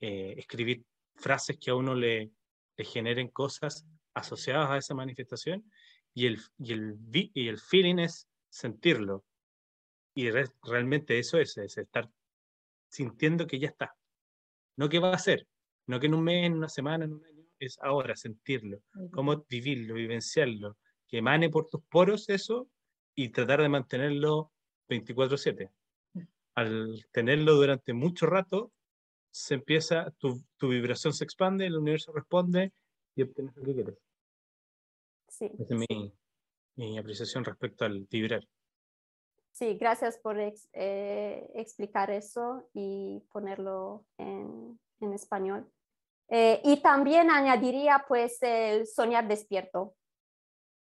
eh, escribir frases que a uno le, le, generen cosas asociadas a esa manifestación y el, y el, y el feeling es sentirlo. Y realmente eso es, es estar sintiendo que ya está. No que va a ser, no que en un mes, en una semana, en un año, es ahora sentirlo, cómo vivirlo, vivenciarlo, que emane por tus poros eso y tratar de mantenerlo 24/7 al tenerlo durante mucho rato, se empieza, tu, tu, vibración se expande, el universo responde y obtienes lo que quieres. Sí. Esa es mi, mi, apreciación respecto al vibrar. Sí, gracias por eh, explicar eso y ponerlo en, en español. Eh, y también añadiría pues el soñar despierto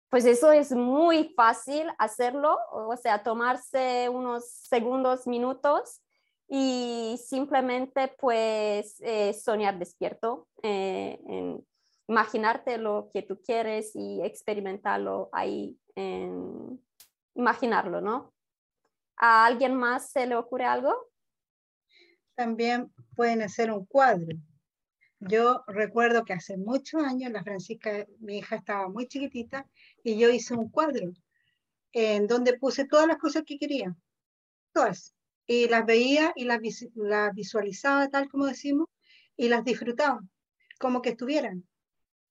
pues eso es muy fácil hacerlo, o sea, tomarse unos segundos, minutos y simplemente pues eh, soñar despierto, eh, imaginarte lo que tú quieres y experimentarlo ahí, imaginarlo, ¿no? ¿A alguien más se le ocurre algo? También pueden hacer un cuadro. Yo recuerdo que hace muchos años la Francisca, mi hija estaba muy chiquitita, y yo hice un cuadro en donde puse todas las cosas que quería, todas, y las veía y las, visualizaba tal como decimos, y las disfrutaba, como que estuvieran.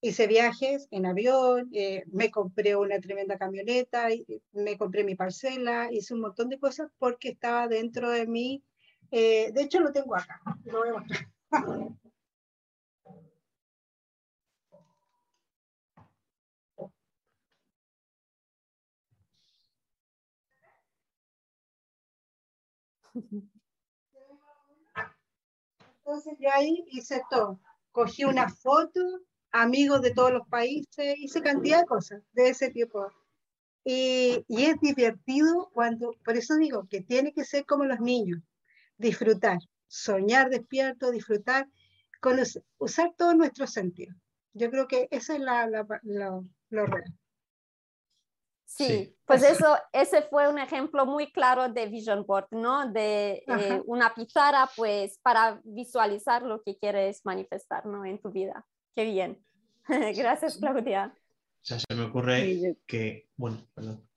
Hice viajes en avión, eh, me compré una tremenda camioneta, me compré mi parcela, hice un montón de cosas porque estaba dentro de mí. Eh, de hecho, lo tengo acá, lo voy a mostrar. (laughs) Entonces yo ahí hice todo. Cogí una foto, amigos de todos los países, hice cantidad de cosas de ese tipo. Y, y, es divertido cuando, por eso digo que tiene que ser como los niños, disfrutar, soñar despierto, disfrutar, usar todos nuestros sentidos. Yo creo que eso es la, lo real. Sí, pues eso, ese fue un ejemplo muy claro de Vision Board, ¿no? De eh, una pizarra, pues, para visualizar lo que quieres manifestar, ¿no? En tu vida. Qué bien. (laughs) Gracias, Claudia. O sea, se me ocurre que, bueno, perdón.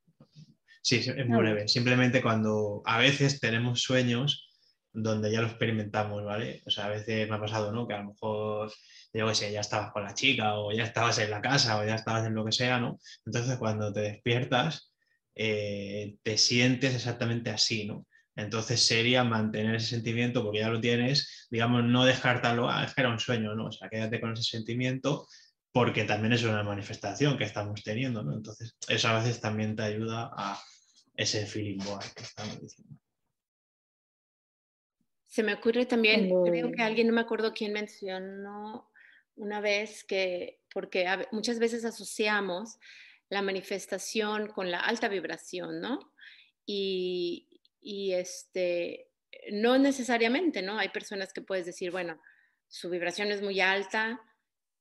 Sí, es muy breve. Simplemente cuando a veces tenemos sueños donde ya lo experimentamos, ¿vale? O sea, a veces me ha pasado, ¿no? Que a lo mejor yo qué sé, ya estabas con la chica o ya estabas en la casa o ya estabas en lo que sea, ¿no? Entonces cuando te despiertas, eh, te sientes exactamente así, ¿no? Entonces sería mantener ese sentimiento porque ya lo tienes, digamos, no descartarlo, ah, es que era un sueño, ¿no? O sea, quédate con ese sentimiento porque también es una manifestación que estamos teniendo, ¿no? Entonces, eso a veces también te ayuda a ese feeling board que estamos diciendo. Se me ocurre también, creo que alguien, no me acuerdo quién mencionó una vez que, porque muchas veces asociamos la manifestación con la alta vibración, ¿no? Y, este, no necesariamente, ¿no? Hay personas que puedes decir, bueno, su vibración es muy alta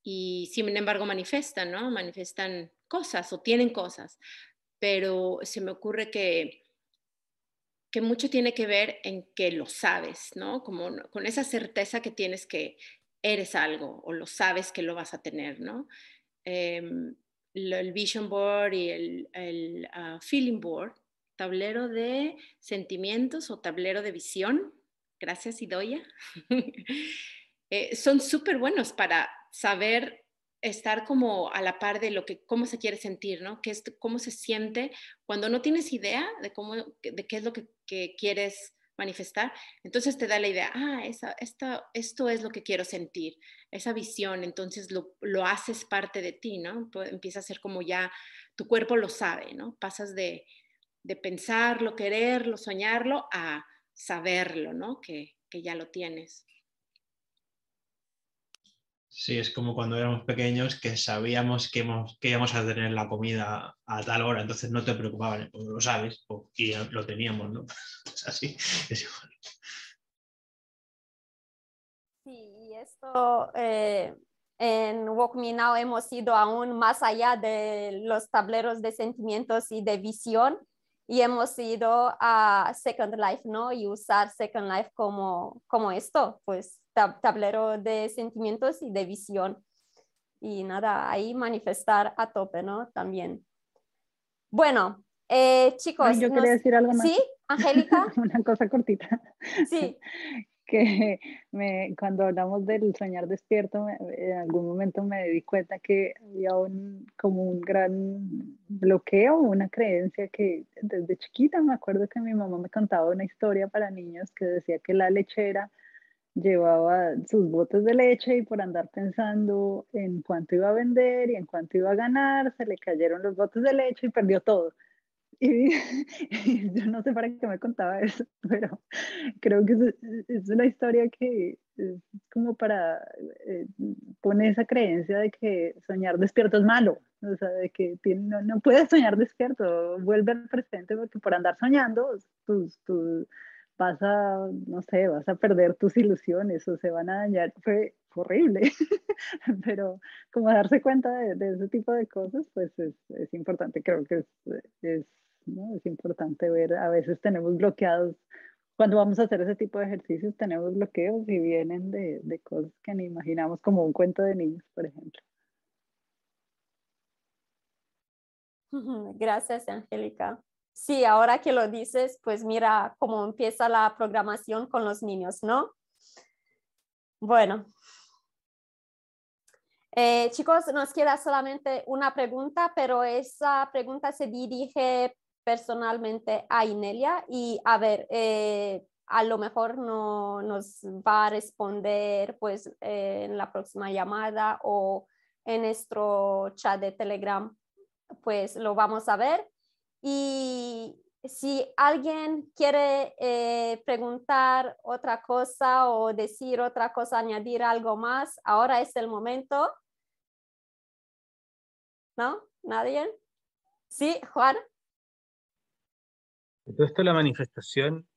y sin embargo manifiestan, ¿no? Manifiestan cosas o tienen cosas, pero se me ocurre que que mucho tiene que ver en que lo sabes, ¿no? Como con esa certeza que tienes que, eres algo o lo sabes que lo vas a tener, ¿no? Em, el vision board y el, ah, feeling board, tablero de sentimientos o tablero de visión, gracias Idoya, (laughs) eh, son súper buenos para saber estar como a la par de lo que, cómo se quiere sentir, ¿no? Que es, cómo se siente cuando no tienes idea de, cómo, de qué es lo que, quieres manifestar, entonces te da la idea, ah, esa, esta, esto es lo que quiero sentir, esa visión, entonces lo, lo haces parte de ti, ¿no? Empieza a ser como ya, tu cuerpo lo sabe, ¿no? Pasas de, de pensarlo, quererlo, soñarlo, a saberlo, ¿no? Que, que ya lo tienes. Sí, es como cuando éramos pequeños que sabíamos que, íbamos a tener la comida a tal hora, entonces no te preocupaban, pues lo sabes, y lo teníamos, ¿no? (laughs) Es así, (laughs) es igual. Sí, y esto eh, en Walk Me Now hemos ido aún más allá de los tableros de sentimientos y de visión y hemos ido a Second Life, ¿no? Y usar Second Life como, como esto, pues tablero de sentimientos y de visión. Y nada, ahí manifestar a tope, ¿no? También. Bueno, eh, chicos. yo quería decir algo más. Sí, Angélica. (laughs) Una cosa cortita. Sí. (laughs) que (laughs) me, cuando hablamos del soñar despierto, en algún momento me di cuenta que había un, como un gran bloqueo, una creencia que desde chiquita me acuerdo que mi mamá me contaba una historia para niños que decía que la lechera llevaba sus botes de leche y por andar pensando en cuánto iba a vender y en cuánto iba a ganar, se le cayeron los botes de leche y perdió todo. Y, (laughs) yo no sé para qué me contaba eso, (laughs) pero creo que es, una historia que es como para eh, poner esa creencia de que soñar despierto es malo, o sea, de que no, no, puedes soñar despierto, vuelve al presente porque por andar soñando tus, tus, vas a, no sé, vas a perder tus ilusiones o se van a dañar. Fue, horrible, (laughs) pero como darse cuenta de, ese tipo de cosas, pues es, es importante, creo que es, es, ¿no? es importante ver, a veces tenemos bloqueados, cuando vamos a hacer ese tipo de ejercicios tenemos bloqueos y vienen de, de cosas que ni imaginamos, como un cuento de niños, por ejemplo. (laughs) Gracias, Angélica. Sí, ahora que lo dices, pues mira cómo empieza la programación con los niños, ¿no? Bueno. Eh, chicos, nos queda solamente una pregunta, pero esa pregunta se dirige personalmente a Inelia y a ver, eh, a lo mejor no nos va a responder pues eh, en la próxima llamada o en nuestro chat de Telegram, pues lo vamos a ver. Y si alguien quiere eh, preguntar otra cosa o decir otra cosa, añadir algo más, ahora es el momento. ¿No? ¿Nadie? Sí, Juan. Todo esto de la manifestación,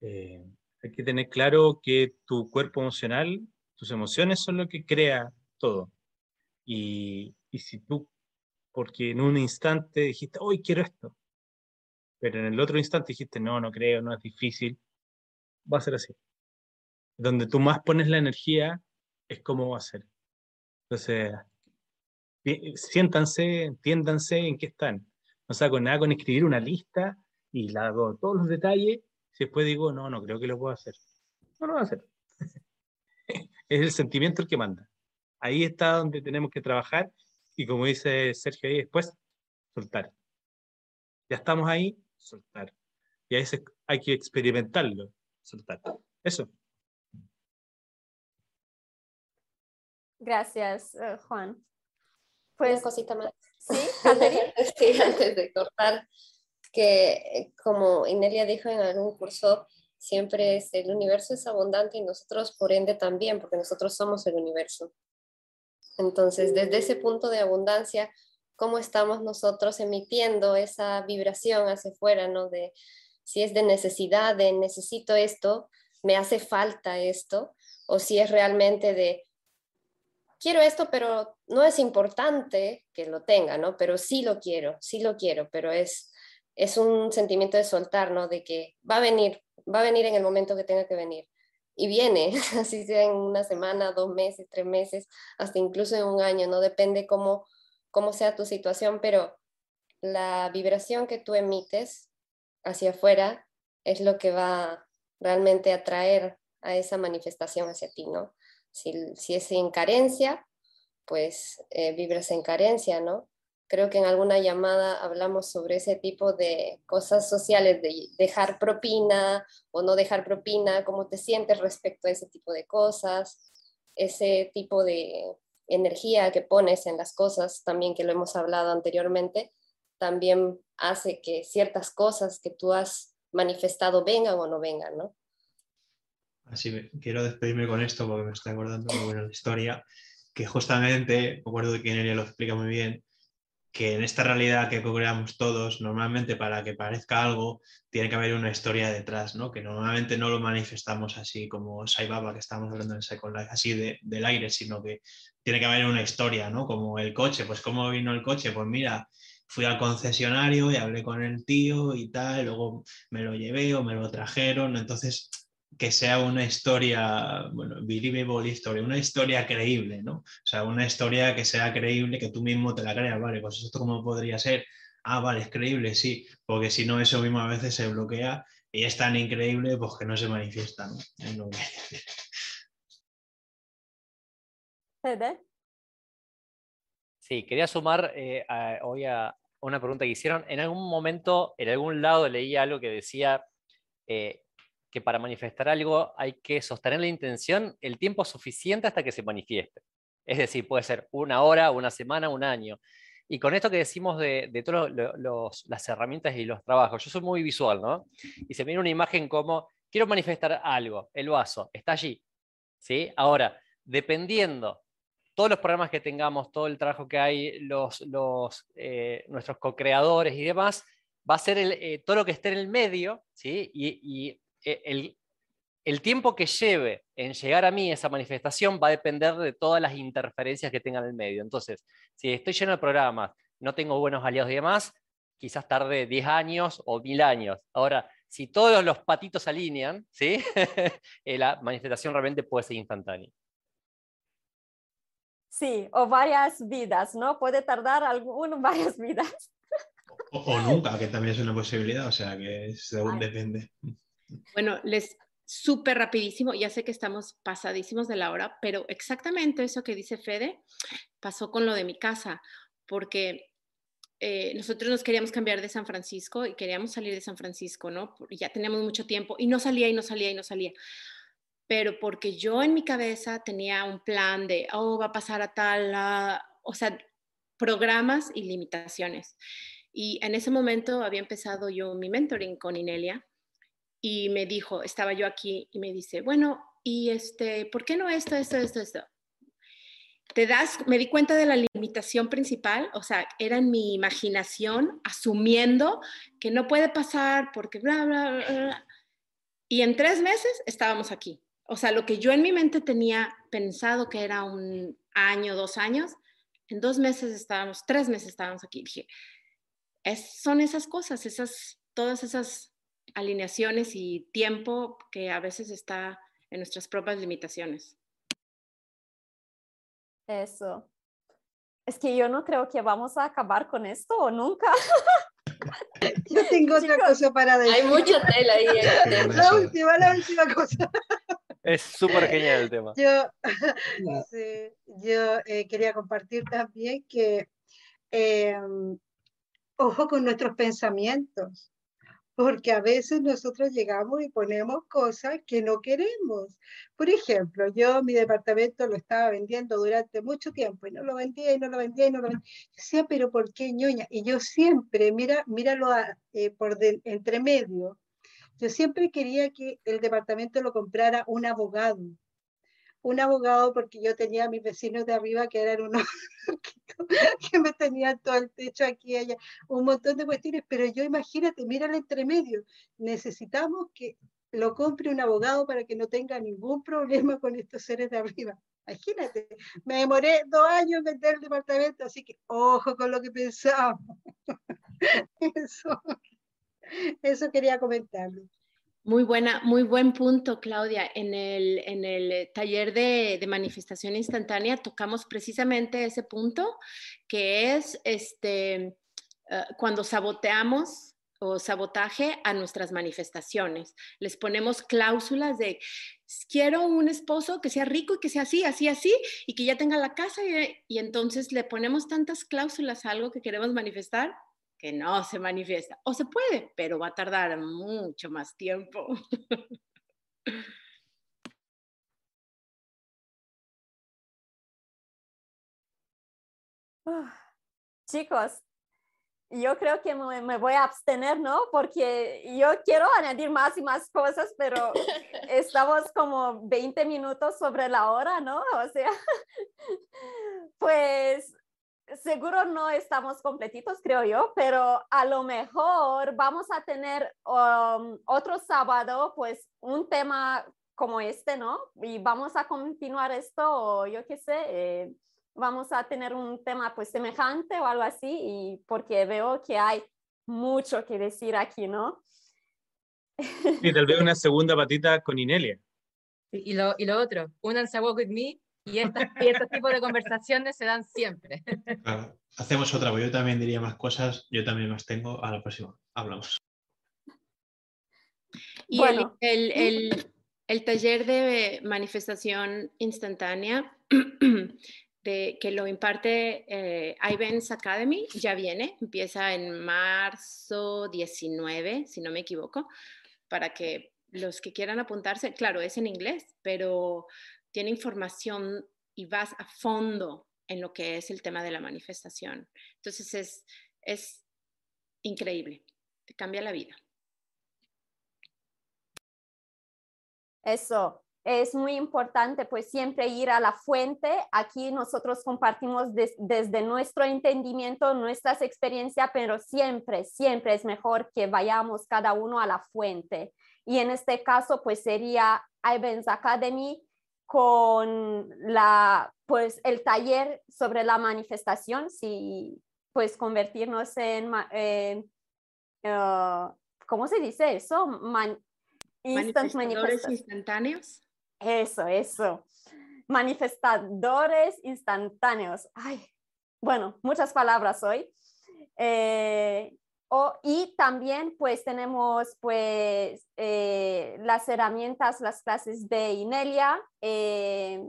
eh, hay que tener claro que tu cuerpo emocional, tus emociones son lo que crea todo. Y, y si tú porque en un instante dijiste, hoy quiero esto, pero en el otro instante dijiste, no, no creo, no es difícil, va a ser así. Donde tú más pones la energía es cómo va a ser. Entonces, siéntanse, entiéndanse en qué están. No saco nada con escribir una lista y la hago todos los detalles, y después digo, no, no creo que lo pueda hacer. No lo voy a hacer. (laughs) es el sentimiento el que manda. Ahí está donde tenemos que trabajar y como dice Sergio ahí después, soltar. Ya estamos ahí, soltar. Y a veces hay que experimentarlo, soltar. Eso. Gracias, eh, Juan. Pues, Una cosita más. Sí, (laughs) sí, antes de cortar, que como Inelia dijo en algún curso, siempre es el universo es abundante y nosotros por ende también, porque nosotros somos el universo. Entonces, desde ese punto de abundancia, ¿cómo estamos nosotros emitiendo esa vibración hacia afuera, ¿no? De si es de necesidad, de necesito esto, me hace falta esto, o si es realmente de quiero esto, pero no es importante que lo tenga, ¿no? Pero sí lo quiero, sí lo quiero, pero es, es un sentimiento de soltar, ¿no? De que va a venir, va a venir en el momento que tenga que venir y viene, (laughs) así sea en una semana, dos meses, tres meses, hasta incluso en un año, no depende cómo, cómo sea tu situación, pero la vibración que tú emites hacia afuera es lo que va realmente a traer a esa manifestación hacia ti, ¿no? Si, si es en carencia, pues eh, vibras en carencia, ¿no? Creo que en alguna llamada hablamos sobre ese tipo de cosas sociales, de dejar propina o no dejar propina, cómo te sientes respecto a ese tipo de cosas, ese tipo de energía que pones en las cosas, también que lo hemos hablado anteriormente, también hace que ciertas cosas que tú has manifestado vengan o no vengan, ¿no? así quiero despedirme con esto porque me estoy acordando una historia que justamente, me acuerdo que Nelia lo explica muy bien, que en esta realidad que creamos todos, normalmente para que parezca algo, tiene que haber una historia detrás, ¿no? Que normalmente no lo manifestamos así como Saibaba, que estamos hablando en Second Life, así de, del aire, sino que tiene que haber una historia, ¿no? Como el coche, pues ¿cómo vino el coche? Pues mira, fui al concesionario y hablé con el tío y tal, luego me lo llevé o me lo trajeron, entonces que sea una historia, bueno, believable story, una historia creíble, ¿no? O sea, una historia que sea creíble, que tú mismo te la creas, vale, pues esto cómo podría ser, ah, vale, es creíble, sí, porque si no, eso mismo a veces se bloquea y es tan increíble, pues que no se manifiesta, ¿no? Es lo que Sí, quería sumar eh, hoy a una pregunta que hicieron. En algún momento, en algún lado leí algo que decía, eh, que para manifestar algo hay que sostener la intención el tiempo suficiente hasta que se manifieste. Es decir, puede ser una hora, una semana, un año. Y con esto que decimos de, todas las herramientas y los trabajos, yo soy muy visual, ¿no? Y se me viene una imagen como, quiero manifestar algo, el vaso, está allí. ¿sí? Ahora, dependiendo todos los programas que tengamos, todo el trabajo que hay, los, eh, nuestros co-creadores y demás, va a ser eh, todo lo que esté en el medio, ¿sí? y el, tiempo que lleve en llegar a mí esa manifestación va a depender de todas las interferencias que tenga en el medio. Entonces, si estoy lleno de programas, no tengo buenos aliados y demás, quizás tarde 10 años o 1000 años. Ahora, si todos los patitos alinean, ¿sí? (laughs) Eh, la manifestación realmente puede ser instantánea. Sí, o varias vidas, ¿no? Puede tardar algún, (laughs) varias vidas. O, nunca, que también es una posibilidad, o sea que según depende. Bueno, les súper rapidísimo, ya sé que estamos pasadísimos de la hora, pero exactamente eso que dice Fede pasó con lo de mi casa, porque eh, nosotros nos queríamos cambiar de San Francisco y queríamos salir de San Francisco, ¿no? Ya teníamos mucho tiempo y no salía y no salía y no salía. Pero porque yo en mi cabeza tenía un plan de, oh, va a pasar a tal, o sea, programas y limitaciones. Y en ese momento había empezado yo mi mentoring con Inelia y me dijo, estaba yo aquí y me dice, bueno, y este, ¿por qué no esto, esto, esto, esto? Te das, me di cuenta de la limitación principal, o sea, era en mi imaginación, asumiendo que no puede pasar porque bla, bla, bla. Y en tres meses estábamos aquí. O sea, lo que yo en mi mente tenía pensado que era un año, dos años, en dos meses estábamos, tres meses estábamos aquí. Dije, es, son esas cosas, esas, todas esas alineaciones y tiempo que a veces está en nuestras propias limitaciones. Eso. Es que yo no creo que vamos a acabar con esto o nunca. (laughs) Yo tengo otra cosa para decir. Hay mucha tela ahí. la última, la última cosa. Es súper genial el tema. Yo, (laughs) yo eh, quería compartir también que em, ojo con nuestros pensamientos porque a veces nosotros llegamos y ponemos cosas que no queremos. Por ejemplo, yo mi departamento lo estaba vendiendo durante mucho tiempo y no lo vendía y no lo vendía y no lo vendía. Yo decía, pero ¿por qué ñoña? Y yo siempre, mira, míralo eh, por entre medio, yo siempre quería que el departamento lo comprara un abogado un abogado porque yo tenía a mis vecinos de arriba que eran unos (laughs) que me tenían todo el techo aquí allá, un montón de cuestiones, pero yo imagínate, mira el entremedio, necesitamos que lo compre un abogado para que no tenga ningún problema con estos seres de arriba. Imagínate, me demoré dos años en vender el departamento, así que ojo con lo que pensaba. (laughs) Eso, eso quería comentarlo. Muy buena, muy buen punto, Claudia. En el, en el taller de, manifestación instantánea tocamos precisamente ese punto, que es este, eh, cuando saboteamos o sabotaje a nuestras manifestaciones. Les ponemos cláusulas de quiero un esposo que sea rico y que sea así, así, así, y que ya tenga la casa, y, y entonces le ponemos tantas cláusulas a algo que queremos manifestar que no se manifiesta. O se puede, pero va a tardar mucho más tiempo. (laughs) chicos, yo creo que me, voy a abstener, ¿no? Porque yo quiero añadir más y más cosas, pero (laughs) estamos como 20 minutos sobre la hora, ¿no? O sea, (laughs) pues seguro no estamos completitos, creo yo, pero a lo mejor vamos a tener um, otro sábado, pues un tema como este, ¿no? Y vamos a continuar esto, o yo qué sé, eh, vamos a tener un tema pues semejante o algo así, y porque veo que hay mucho que decir aquí, ¿no? Y tal vez una segunda patita con Inelia. Y lo, y lo otro, únanse a Walk With Me y, estos tipos de conversaciones se dan siempre. hacemos otra, porque yo también diría más cosas, yo también más tengo, a la próxima hablamos. Y bueno. el, el, el, taller de manifestación instantánea (clears throat) de, que lo imparte eh, Ivens Academy ya viene, empieza en marzo 19, si no me equivoco, para que los que quieran apuntarse, claro, es en inglés, pero tiene información y vas a fondo en lo que es el tema de la manifestación. Entonces es, es increíble, te cambia la vida. Eso, es muy importante pues siempre ir a la fuente. Aquí nosotros compartimos desde nuestro entendimiento, nuestras experiencias, pero siempre, siempre es mejor que vayamos cada uno a la fuente. Y en este caso pues sería Ivens Academy con la, pues, el taller sobre la manifestación, si pues convertirnos en, uh, ¿cómo se dice eso? manifestadores instantáneos. Eso, eso. Manifestadores instantáneos. Ay, bueno, muchas palabras hoy. Eh, y también pues tenemos pues eh, las herramientas, las clases de Inelia eh,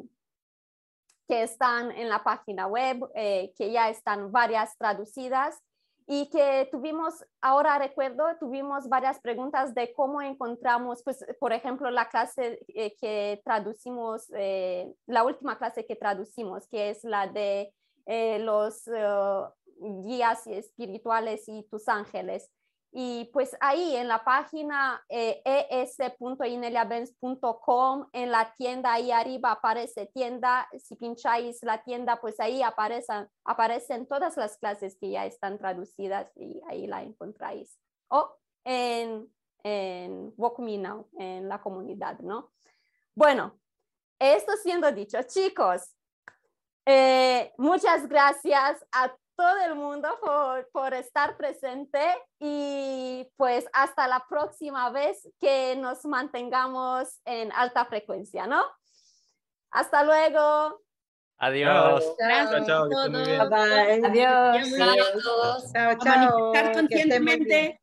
que están en la página web, eh, que ya están varias traducidas y que tuvimos, ahora recuerdo, tuvimos varias preguntas de cómo encontramos, pues, por ejemplo, la clase que traducimos, la última clase que traducimos, que es la de los guías espirituales y tus ángeles. Y pues ahí en la página eh, es.ineliabenz.com, en la tienda ahí arriba aparece tienda, si pincháis la tienda, pues ahí aparecen, aparecen todas las clases que ya están traducidas y ahí la encontráis. O en, en Walk Me Now, en la comunidad, ¿no? Bueno, esto siendo dicho, chicos, eh, muchas gracias a todo el mundo por, por, estar presente y pues hasta la próxima vez que nos mantengamos en alta frecuencia, ¿no? Hasta luego. Adiós. Gracias. Chao, chao, Adiós. Adiós. Chao, chao. A manifestar conscientemente